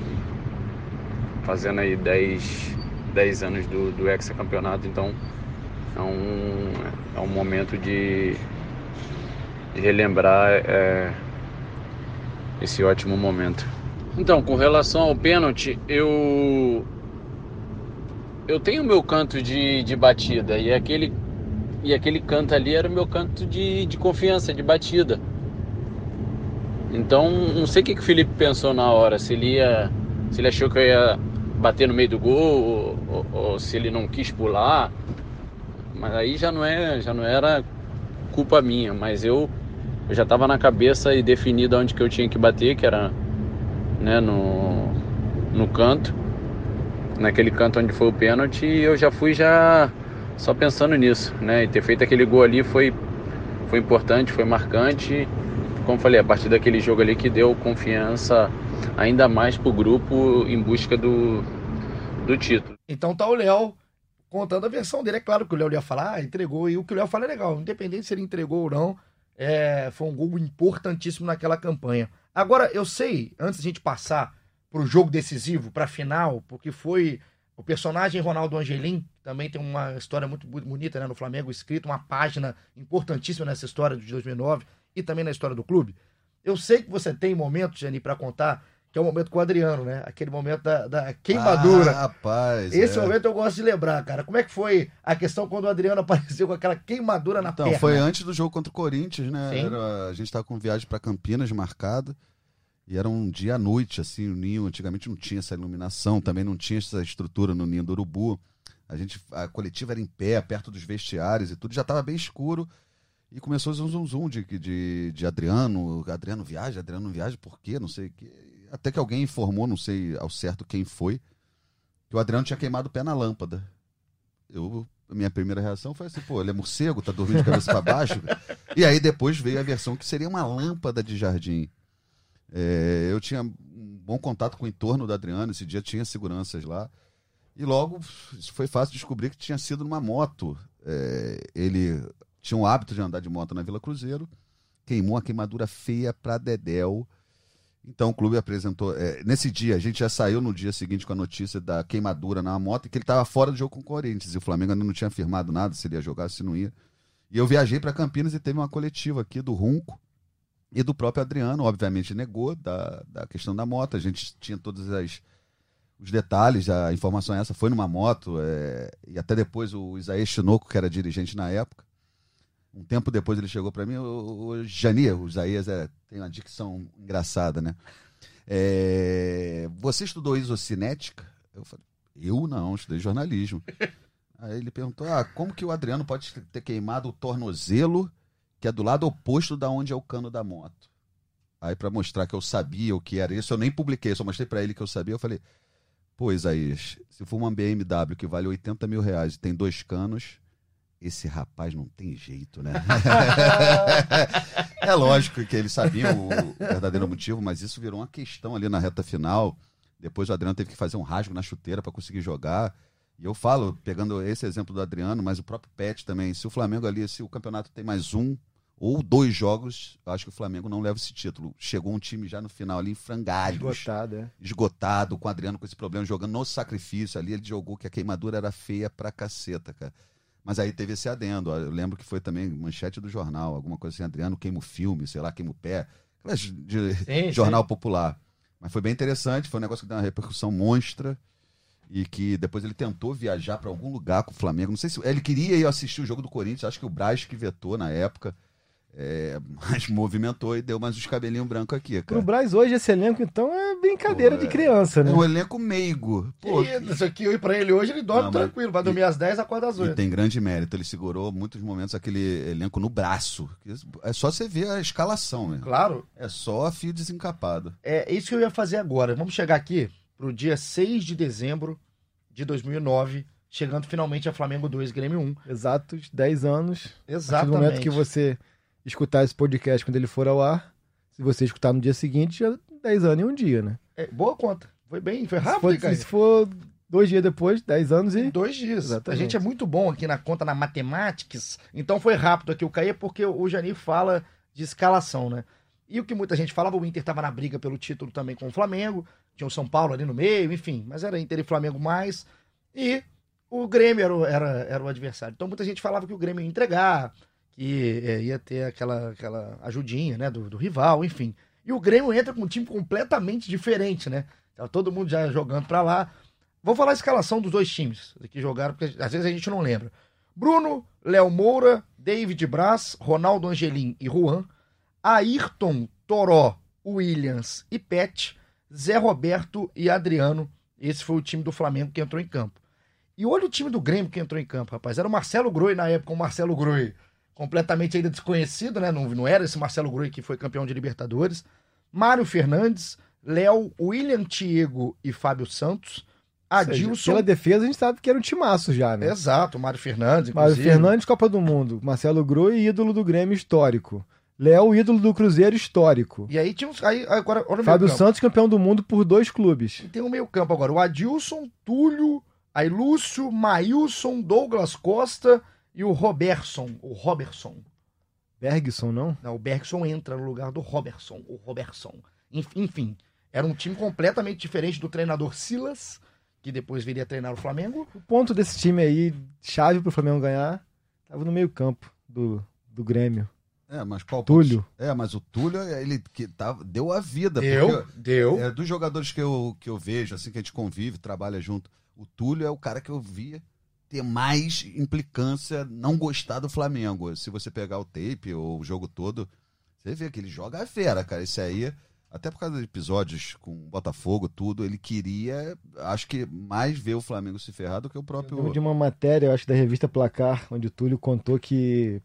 fazendo aí 10, 10 anos do, do hexacampeonato, então é um, é um momento de, de relembrar é, esse ótimo momento. Então, com relação ao pênalti, eu eu tenho o meu canto de, de batida e aquele, e aquele canto ali era o meu canto de, de confiança, de batida. Então, não sei o que, que o Felipe pensou na hora, se ele ia. Se ele achou que eu ia bater no meio do gol, ou, ou, ou se ele não quis pular. Mas aí já não, é, já não era culpa minha, mas eu, eu já estava na cabeça e definido onde que eu tinha que bater, que era né, no, no canto, naquele canto onde foi o pênalti, e eu já fui já só pensando nisso, né? E ter feito aquele gol ali foi, foi importante, foi marcante. Como falei, a partir daquele jogo ali que deu confiança ainda mais pro grupo em busca do, do título. Então tá o Léo contando a versão dele. É claro que o Léo ia falar, ah, entregou, e o que o Léo fala é legal, independente se ele entregou ou não, é, foi um gol importantíssimo naquela campanha. Agora, eu sei, antes da gente passar pro jogo decisivo, pra final, porque foi o personagem Ronaldo Angelim, também tem uma história muito bonita né, no Flamengo, escrito, uma página importantíssima nessa história de 2009 e também na história do clube. Eu sei que você tem momentos, Jani, para contar que é o momento com o Adriano, né? Aquele momento da, da queimadura. Ah, rapaz. Esse é. momento eu gosto de lembrar, cara. Como é que foi a questão quando o Adriano apareceu com aquela queimadura na então, perna? foi antes do jogo contra o Corinthians, né? Era, a gente estava com viagem para Campinas marcada. E era um dia à noite, assim, o ninho antigamente não tinha essa iluminação, também não tinha essa estrutura no ninho do urubu. A gente, a coletiva era em pé, perto dos vestiários e tudo, já estava bem escuro. E começou o zum, zum, zum de, de, de Adriano, Adriano viaja, Adriano viaja, por quê? Não sei. Até que alguém informou, não sei ao certo quem foi, que o Adriano tinha queimado o pé na lâmpada. Eu, minha primeira reação foi assim, pô, ele é morcego, tá dormindo de cabeça para baixo. e aí depois veio a versão que seria uma lâmpada de jardim. É, eu tinha um bom contato com o entorno do Adriano, esse dia tinha seguranças lá. E logo foi fácil descobrir que tinha sido numa moto. É, ele tinha o hábito de andar de moto na Vila Cruzeiro, queimou uma queimadura feia pra Dedéu. Então o clube apresentou. É, nesse dia, a gente já saiu no dia seguinte com a notícia da queimadura na moto e que ele estava fora do jogo com o Corinthians. E o Flamengo ainda não tinha afirmado nada se ele ia jogar, se não ia. E eu viajei para Campinas e teve uma coletiva aqui do Runco e do próprio Adriano, obviamente negou da, da questão da moto. A gente tinha todos as, os detalhes, a informação essa foi numa moto, é, e até depois o Isaías Chinoco, que era dirigente na época, um tempo depois ele chegou para mim, o, o Jani, o Isaías é, tem uma dicção engraçada, né? É, você estudou isocinética? Eu falei, eu não, estudei jornalismo. Aí ele perguntou, ah, como que o Adriano pode ter queimado o tornozelo que é do lado oposto da onde é o cano da moto. Aí, para mostrar que eu sabia o que era isso, eu nem publiquei, só mostrei para ele que eu sabia. Eu falei, pô, Isaías, se for uma BMW que vale 80 mil reais e tem dois canos, esse rapaz não tem jeito, né? é lógico que eles sabiam o verdadeiro motivo, mas isso virou uma questão ali na reta final. Depois o Adriano teve que fazer um rasgo na chuteira para conseguir jogar. E eu falo, pegando esse exemplo do Adriano, mas o próprio Pet também, se o Flamengo ali, se o campeonato tem mais um ou dois jogos, acho que o Flamengo não leva esse título. Chegou um time já no final ali em frangalhos. Esgotado, é. Esgotado, com o Adriano com esse problema, jogando no sacrifício ali. Ele jogou que a queimadura era feia pra caceta, cara. Mas aí teve esse adendo. Eu lembro que foi também manchete do jornal, alguma coisa assim, Adriano queima o filme, sei lá, queima o pé. De sim, jornal sim. popular. Mas foi bem interessante, foi um negócio que deu uma repercussão monstra e que depois ele tentou viajar para algum lugar com o Flamengo. Não sei se ele queria ir assistir o jogo do Corinthians, acho que o Braz que vetou na época. É, mas movimentou e deu mais uns cabelinhos brancos aqui, cara. Pro Braz hoje, esse elenco, então, é brincadeira Pô, de criança, né? É um elenco meigo. Pô, isso aqui, eu ir pra ele hoje, ele dorme Não, tranquilo. Vai dormir e, às 10, acorda às 8. E tem grande mérito. Ele segurou muitos momentos aquele elenco no braço. É só você ver a escalação, mesmo. Claro. É só fio desencapado. É isso que eu ia fazer agora. Vamos chegar aqui pro dia 6 de dezembro de 2009 chegando finalmente a Flamengo 2, Grêmio 1. Exatos 10 anos. Exatamente. No momento que você escutar esse podcast quando ele for ao ar, se você escutar no dia seguinte, já 10 anos e um dia, né? É, boa conta. Foi bem, foi rápido, se for, se for dois dias depois, 10 anos e. Dois dias. Exatamente. A gente é muito bom aqui na conta na matemática, então foi rápido aqui o Caí, porque o Jani fala de escalação, né? E o que muita gente falava, o Inter estava na briga pelo título também com o Flamengo, tinha o São Paulo ali no meio, enfim, mas era Inter e Flamengo mais. E o Grêmio era o, era, era o adversário. Então muita gente falava que o Grêmio ia entregar, que é, ia ter aquela, aquela ajudinha, né, do, do, rival, enfim. E o Grêmio entra com um time completamente diferente, né? Tá todo mundo já jogando para lá. Vou falar a escalação dos dois times que jogaram, porque às vezes a gente não lembra. Bruno, Léo Moura, David Braz, Ronaldo Angelim e Juan, Ayrton, Toró Williams e Pet, Zé Roberto e Adriano. Esse foi o time do Flamengo que entrou em campo. E olha o time do Grêmio que entrou em campo, rapaz. Era o Marcelo Groi na época, o Marcelo Groi. Completamente ainda desconhecido, né? Não, não era esse Marcelo Groi que foi campeão de Libertadores. Mário Fernandes, Léo, William Tiego e Fábio Santos. Adilson. Pela defesa, a gente sabe que era um timaço já, né? Exato, Mário Fernandes, Mário inclusive. Fernandes, Copa do Mundo. Marcelo Groi, ídolo do Grêmio histórico. Léo, ídolo do Cruzeiro histórico. E aí tinha uns. Aí, agora, olha Fábio. Santos, campeão do mundo por dois clubes. E tem o meio-campo agora. O Adilson, Túlio, aí Lúcio, Maílson, Douglas Costa e o Robertson. O Robertson. Bergson, não? Não, o Bergson entra no lugar do Robertson. O Robertson. Enf- Enfim, era um time completamente diferente do treinador Silas, que depois viria a treinar o Flamengo. O ponto desse time aí, chave pro Flamengo ganhar, tava no meio-campo do, do Grêmio. É, mas qual Túlio. ponto? É, mas o Túlio, ele que tava, deu a vida. Deu, deu. É, dos jogadores que eu, que eu vejo, assim, que a gente convive, trabalha junto, o Túlio é o cara que eu via ter mais implicância, não gostar do Flamengo. Se você pegar o tape ou o jogo todo, você vê que ele joga a fera, cara. Esse aí, até por causa de episódios com o Botafogo, tudo, ele queria, acho que mais ver o Flamengo se ferrar do que o Eu próprio. lembro de uma matéria, eu acho, da revista Placar, onde o Túlio contou que.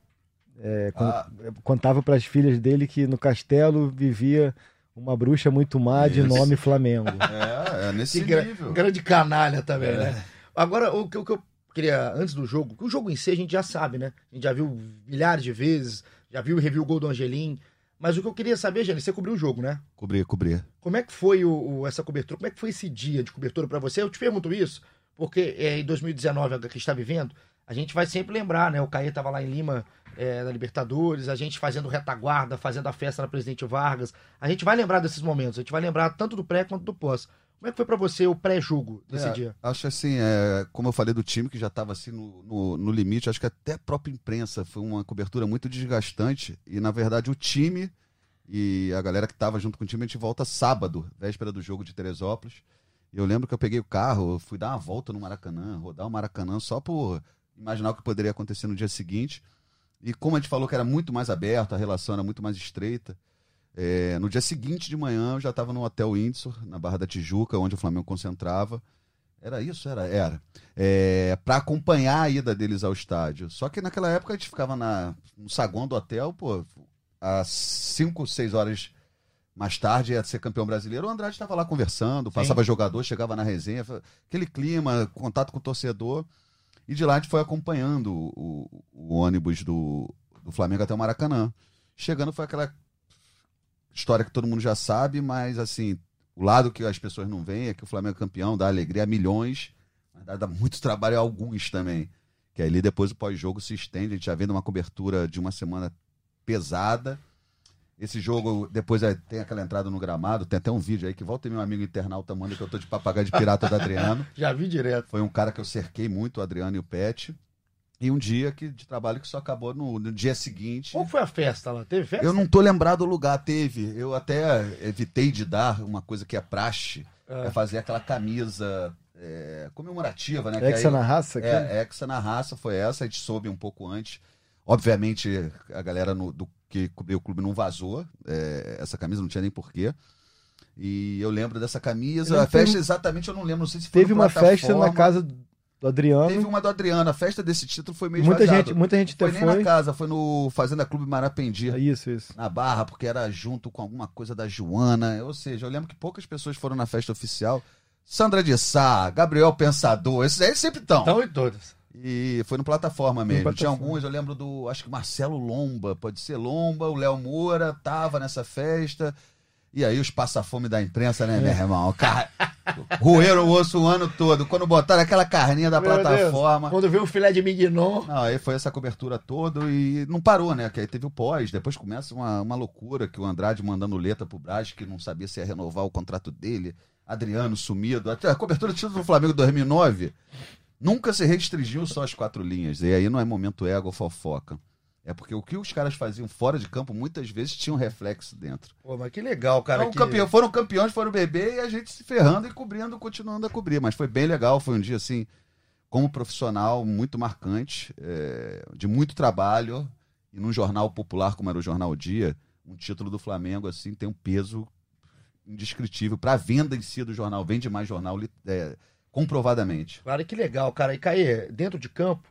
é, Ah. contava para as filhas dele que no castelo vivia uma bruxa muito má de Isso. nome Flamengo. É, é nesse Que gra- nível. grande canalha também, É. né? Agora, o que, o que eu queria, antes do jogo, que o jogo em si a gente já sabe, né? A gente já viu milhares de vezes, já viu e reviu o gol do Angelim. Mas o que eu queria saber, Jane, você cobriu o jogo, né? Cobrir, cobrir. Como é que foi o, o- essa cobertura? Como é que foi esse dia de cobertura pra você? Eu te pergunto isso, porque é, em 2019, a que está vivendo, a gente vai sempre lembrar, né? O Caê tava lá em Lima, é, na Libertadores, a gente fazendo retaguarda, fazendo a festa na Presidente Vargas. A gente vai lembrar desses momentos, a gente vai lembrar tanto do pré quanto do pós. Como é que foi pra você o pré-jogo desse É, dia? Acho assim, é, como eu falei do time que já estava assim no, no, no limite, acho que até a própria imprensa foi uma cobertura muito desgastante. E na verdade o time e a galera que estava junto com o time, a gente volta sábado, véspera do jogo de Teresópolis. Eu lembro que eu peguei o carro, fui dar uma volta no Maracanã, rodar o Maracanã só por imaginar o que poderia acontecer no dia seguinte. E como a gente falou que era muito mais aberto, a relação era muito mais estreita. É, no dia seguinte de manhã eu já estava no Hotel Windsor, na Barra da Tijuca, onde o Flamengo concentrava. Era isso? Era, era. É, para acompanhar a ida deles ao estádio. Só que naquela época a gente ficava na, no saguão do hotel, pô, às 5, 6 horas mais tarde ia ser campeão brasileiro. O Andrade estava lá conversando, passava jogador, chegava na resenha, aquele clima, contato com o torcedor. E de lá a gente foi acompanhando o, o ônibus do, do Flamengo até o Maracanã. Chegando foi aquela história que todo mundo já sabe, mas assim, o lado que as pessoas não veem é que o Flamengo é campeão, dá alegria a milhões, mas dá, muito trabalho a alguns também. Que ali depois o pós-jogo se estende, a gente já vendo uma cobertura de uma semana pesada. Esse jogo, depois é, tem aquela entrada no gramado, tem até um vídeo aí que volta meu amigo internauta manda que eu tô de papagaio de pirata do Adriano. Já vi direto. Foi um cara que eu cerquei muito, o Adriano e o Pet. E um dia que, de trabalho que só acabou no, no dia seguinte. Qual foi a festa lá? Teve festa? Eu não tô lembrado do lugar, teve. Eu até evitei de dar uma coisa que é praxe, É. é, fazer aquela camisa é, comemorativa, né? que Hexa na raça, cara? É, Hexa na raça foi essa, a gente soube um pouco antes. Obviamente, a galera no- do que cobriu o clube não vazou é, essa camisa, não tinha nem porquê. E eu lembro dessa camisa. A teve- festa, exatamente, eu não lembro. Não sei se foi Teve uma festa na casa do Adriano. Teve uma do Adriano. A festa desse título foi meio Muita gente- muita gente foi nem foi. na casa, foi no Fazenda Clube Marapendi. Isso, isso. Na Barra, porque era junto com alguma coisa da Joana. Ou seja, eu lembro que poucas pessoas foram na festa oficial. Sandra de Sá, Gabriel Pensador, esses aí sempre estão. Estão e todas. E foi no plataforma mesmo. No Tinha plataforma. alguns, eu lembro do. Acho que Marcelo Lomba, pode ser Lomba, o Léo Moura tava nessa festa. E aí os passa-fome da imprensa, né, É. meu irmão? Car... Roeram o osso o ano todo. Quando botaram aquela carninha da Meu Deus, plataforma. Quando veio o filé de mignon. Não, aí foi essa cobertura toda e não parou, né? Que aí teve o pós, depois começa uma, uma loucura que o Andrade mandando letra pro Braz, que não sabia se ia renovar o contrato dele, Adriano sumido. Até a cobertura do título do Flamengo 2009 nunca se restringiu só às quatro linhas. E aí não é momento ego ou fofoca. É porque o que os caras faziam fora de campo muitas vezes tinha um reflexo dentro. Pô, mas que legal, cara. Então, que... campeão- foram campeões, foram beber e a gente se ferrando e cobrindo, continuando a cobrir. Mas foi bem legal, foi um dia assim, como profissional, muito marcante, é, de muito trabalho. E num jornal popular como era o Jornal Dia, um título do Flamengo assim tem um peso indescritível para a venda em si do jornal. Vende mais jornal é, comprovadamente. Claro que legal, cara. E Caê, dentro de campo,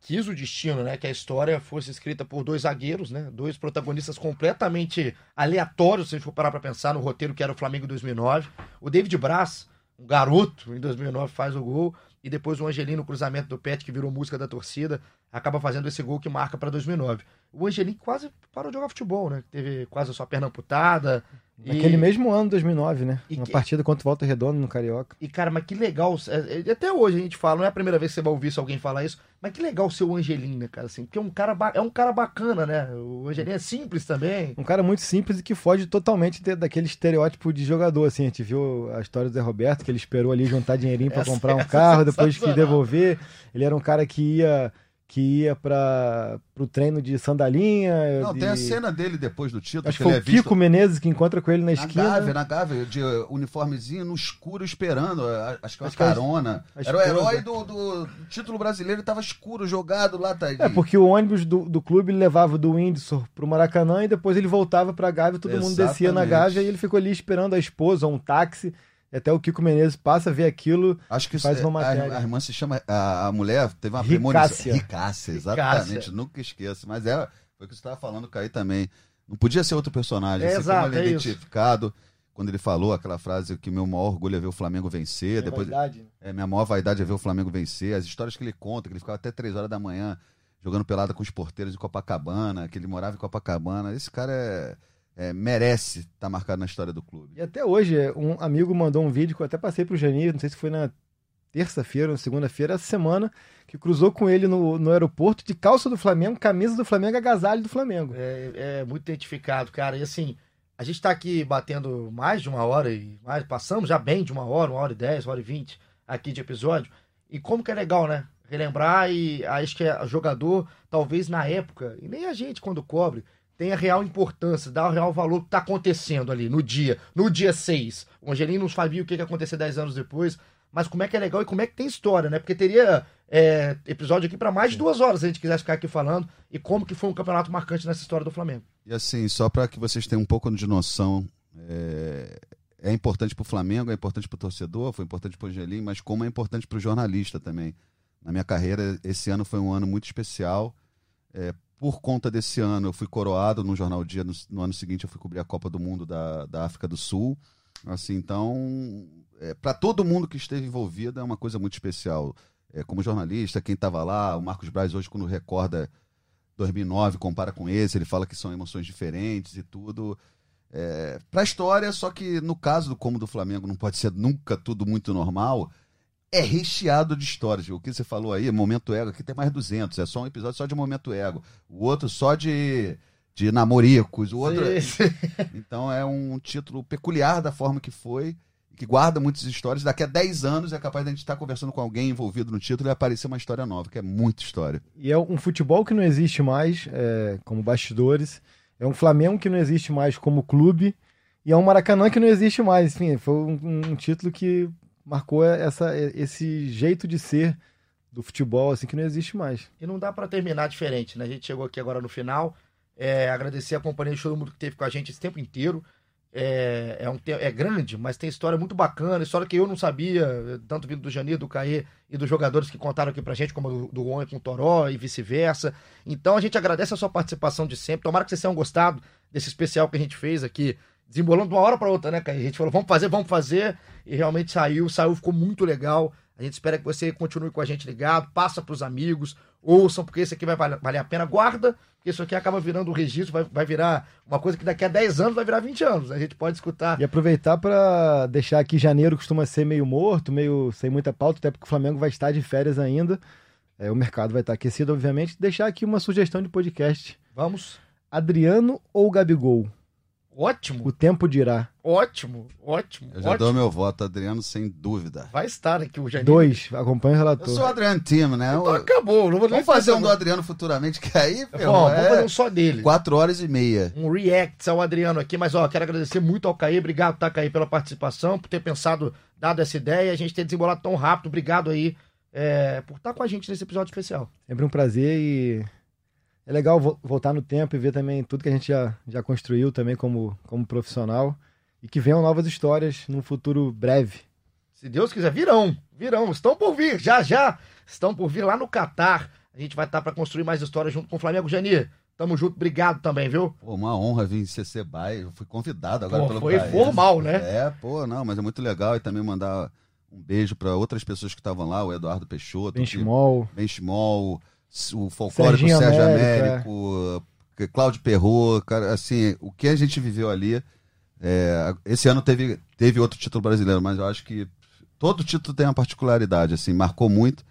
quis o destino, né? Que a história fosse escrita por dois zagueiros, né? Dois protagonistas completamente aleatórios, se a gente for parar pra pensar no roteiro que era o Flamengo em 2009. O David Braz, um garoto, em 2009 faz o gol. E depois o Angelino, cruzamento do Pet, que virou música da torcida, acaba fazendo esse gol que marca para 2009. O Angelino quase parou de jogar futebol, né? Teve quase a sua perna amputada. Naquele e... mesmo ano, 2009, né? E Uma que- partida contra o Volta Redonda no Carioca. E, cara, mas que legal. é, é, Até hoje a gente fala, não é a primeira vez que você vai ouvir alguém falar isso, mas que legal ser o Angelino, né, cara? Assim, porque é um cara, ba- é um cara bacana, né? O Angelino é simples também. Um cara muito simples e que foge totalmente daquele estereótipo de jogador, assim. A gente viu a história do Zé Roberto, que ele esperou ali juntar dinheirinho Essa- comprar um essa é carro, depois sensacional. devolver. Ele era um cara que ia que ia para pro treino de sandalinha. Não, de... tem a cena dele depois do título, Acho que que foi o é Kiko Menezes que encontra com ele na na esquina. Gávea, na Gávea, de uh, uniformezinho no escuro esperando, uh, acho que uma Acho que a- carona. a Era o herói do, do título brasileiro, tava escuro, jogado lá, tadinho. É, porque o ônibus do, do clube levava do Windsor pro Maracanã e depois ele voltava pra Gávea, todo mundo descia na Exatamente. Gávea e ele ficou ali esperando a esposa ou um táxi. Até o Kiko Menezes passa a ver aquilo Acho que faz isso- uma a, matéria. a irmã se chama. A, a mulher teve uma premonição. Ricácia, exatamente. Ricácia. Nunca esqueço. Mas é, foi o que você estava falando, Caí também. Não podia ser outro personagem. É, exato, como ele é é isso. identificado. Quando ele falou aquela frase que meu maior orgulho é ver o Flamengo vencer. Minha depois, vaidade. É, minha maior vaidade é ver o Flamengo vencer. As histórias que ele conta, que ele ficava até três horas da manhã jogando pelada com os porteiros de Copacabana, que ele morava em Copacabana. Esse cara é, é, merece estar marcado na história do clube. E até hoje, um amigo mandou um vídeo que eu até passei pro Janir, não sei se foi na terça-feira ou segunda-feira, essa semana, que cruzou com ele no, no aeroporto de calça do Flamengo, camisa do Flamengo, agasalho do Flamengo. É, é muito identificado, cara. E assim, a gente tá aqui batendo mais de uma hora e mais, passamos já bem de uma hora, uma hora e dez, uma hora e vinte aqui de episódio. E como que é legal, né? Relembrar e acho que é jogador, talvez na época, e nem a gente quando cobre, tem a real importância, dá o real valor que tá acontecendo ali no dia, no dia 6. O Angelino não sabia o que que ia acontecer 10 anos depois, mas como é que é legal e como é que tem história, né? Porque teria é, episódio aqui para mais de duas horas se a gente quisesse ficar aqui falando e como que foi um campeonato marcante nessa história do Flamengo. E assim, só para que vocês tenham um pouco de noção, é, é importante para o Flamengo, é importante para o torcedor, foi importante para o Angelim, mas como é importante para o jornalista também. Na minha carreira, esse ano foi um ano muito especial. É, por conta desse ano, eu fui coroado no Jornal Dia. No, no ano seguinte, eu fui cobrir a Copa do Mundo da, da África do Sul. Assim, então, é, para todo mundo que esteve envolvido, é uma coisa muito especial. É, como jornalista, quem estava lá, o Marcos Braz, hoje, quando recorda 2009, compara com esse, ele fala que são emoções diferentes e tudo. É, para a história, só que no caso do como do Flamengo não pode ser nunca tudo muito normal, é recheado de histórias. O que você falou aí, Momento Ego, aqui tem mais 200, é só um episódio só de Momento Ego. O outro só de, de namoricos, o outro... Então é um título peculiar da forma que foi, que guarda muitas histórias. Daqui a 10 anos é capaz de a gente estar conversando com alguém envolvido no título e aparecer uma história nova, que é muita história. E é um futebol que não existe mais é, como bastidores. É um Flamengo que não existe mais como clube. E é um Maracanã que não existe mais. Enfim, foi um, um título que marcou essa, esse jeito de ser do futebol, assim, que não existe mais. E não dá para terminar diferente, né? A gente chegou aqui agora no final. É, agradecer a companhia de todo mundo que teve com a gente esse tempo inteiro. É, é, um, é grande, mas tem história muito bacana, história que eu não sabia, tanto vindo do Janir, do Caê e dos jogadores que contaram aqui pra gente, como do, do On com o Toró e vice-versa. Então a gente agradece a sua participação de sempre. Tomara que vocês tenham gostado desse especial que a gente fez aqui, desembolando de uma hora para outra, né, Caê? A gente falou, vamos fazer, vamos fazer, e realmente saiu, saiu, ficou muito legal. A gente espera que você continue com a gente ligado, passa pros amigos, ouçam, porque isso aqui vai valer, valer a pena. Guarda, porque isso aqui acaba virando um registro, vai, vai virar uma coisa que daqui a 10 anos vai virar 20 anos. A gente pode escutar. E aproveitar para deixar aqui janeiro costuma ser meio morto, meio sem muita pauta, até porque o Flamengo vai estar de férias ainda. É, o mercado vai estar aquecido, obviamente. Deixar aqui uma sugestão de podcast. Vamos. Adriano ou Gabigol? Ótimo. O tempo dirá. Ótimo, ótimo. Eu já ótimo. dou meu voto, Adriano, sem dúvida. Vai estar aqui o Janir. Dois. Acompanha o Eu relator. sou o Adriano Timo, né? Então acabou. Não vou nem Vamos fazer um do Adriano futuramente, que aí, não. meu, Bom, é vamos fazer um só dele. quatro horas e meia. um react ao Adriano aqui, mas ó, quero agradecer muito ao Caí, obrigado, tá, Caí, pela participação, por ter pensado, dado essa ideia, a gente ter desembolado tão rápido, obrigado aí é, por estar com a gente nesse episódio especial. Sempre um prazer e é legal vo voltar no tempo e ver também tudo que a gente já, já construiu também como, como profissional e que venham novas histórias num futuro breve. Se Deus quiser, virão, virão, estão por vir, já já estão por vir lá no Catar. A gente vai estar para construir mais histórias junto com o Flamengo. Janir, tamo junto, obrigado também, viu? Pô, uma honra vir em CC Bay. Eu fui convidado agora Pô, pelo foi formal, né? É, pô, não, mas é muito legal. E também mandar um beijo para outras pessoas que estavam lá, o Eduardo Peixoto. Benchimol. Que, Benchimol, o folclórico Serginho Sérgio Américo, Américo, é. Cláudio Perrot, cara, assim, o que a gente viveu ali. é, esse ano teve, teve outro título brasileiro, mas eu acho que todo título tem uma particularidade, assim, marcou muito.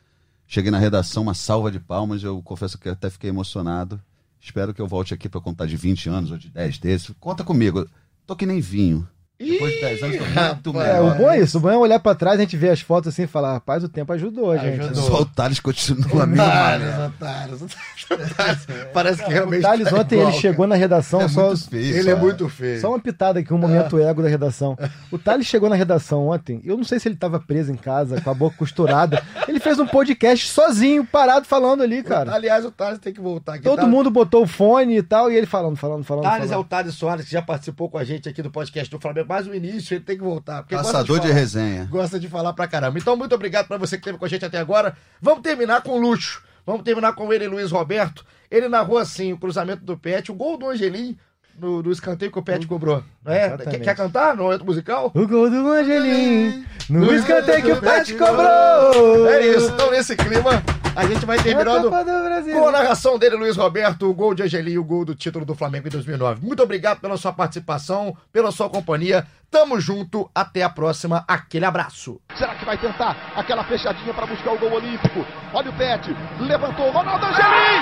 Cheguei na redação, uma salva de palmas, eu confesso que até fiquei emocionado. Espero que eu volte aqui para contar de 20 anos ou de 10 desses. Conta comigo. Tô que nem vinho. Depois de 10 anos, tô muito É, melhor. o bom é isso. O bom é olhar pra trás, a gente vê as fotos assim e falar, rapaz, o tempo ajudou, gente. Ajudou. Só o Thales continua Otários, mané. otários, otários. Parece que realmente. O Thales tá ontem igual, ele chegou na redação É só. muito feio, Ele é muito feio. Só uma pitada aqui, um momento ego da redação. O Thales chegou na redação ontem. Eu não sei se ele tava preso em casa, com a boca costurada. Ele fez um podcast sozinho, parado, falando ali, cara. Aliás, o Thales tem que voltar aqui. Todo Thales- mundo botou o fone e tal, e ele falando, falando, falando. Thales é falando. o Thales Soares, que já participou com a gente aqui do podcast do Flamengo, mas no início ele tem que voltar. porque gosta Caçador de falar. resenha. Gosta de falar pra caramba. Então, muito obrigado pra você que esteve com a gente até agora. Vamos terminar com luxo. Vamos terminar com ele, Luiz Roberto. Ele narrou assim o cruzamento do Pet, o gol do Angelim no, no escanteio que o Pet cobrou. Não é? Exatamente. Quer, quer cantar no momento musical? O gol do Angelim, no escanteio que o Pet cobrou. É isso. Então, nesse clima, a gente vai É terminando do com a narração dele, Luiz Roberto, o gol de Angelim, o gol do título do Flamengo em 2009. Muito obrigado pela sua participação, pela sua companhia. Tamo junto. Até a próxima. Aquele abraço. Será que vai tentar aquela fechadinha para buscar o gol olímpico? Olha o Pet, levantou, Ronaldo Angelim!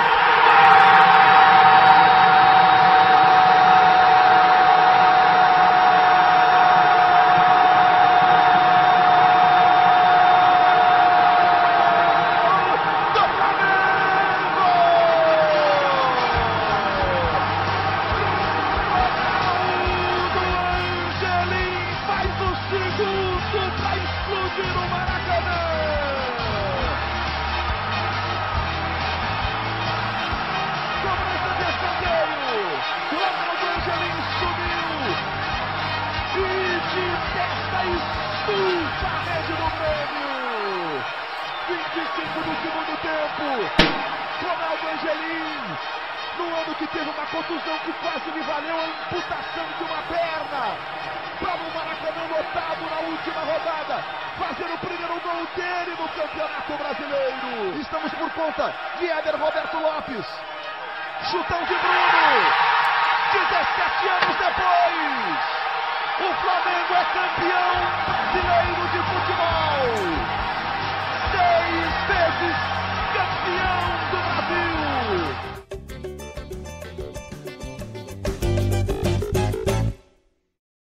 Do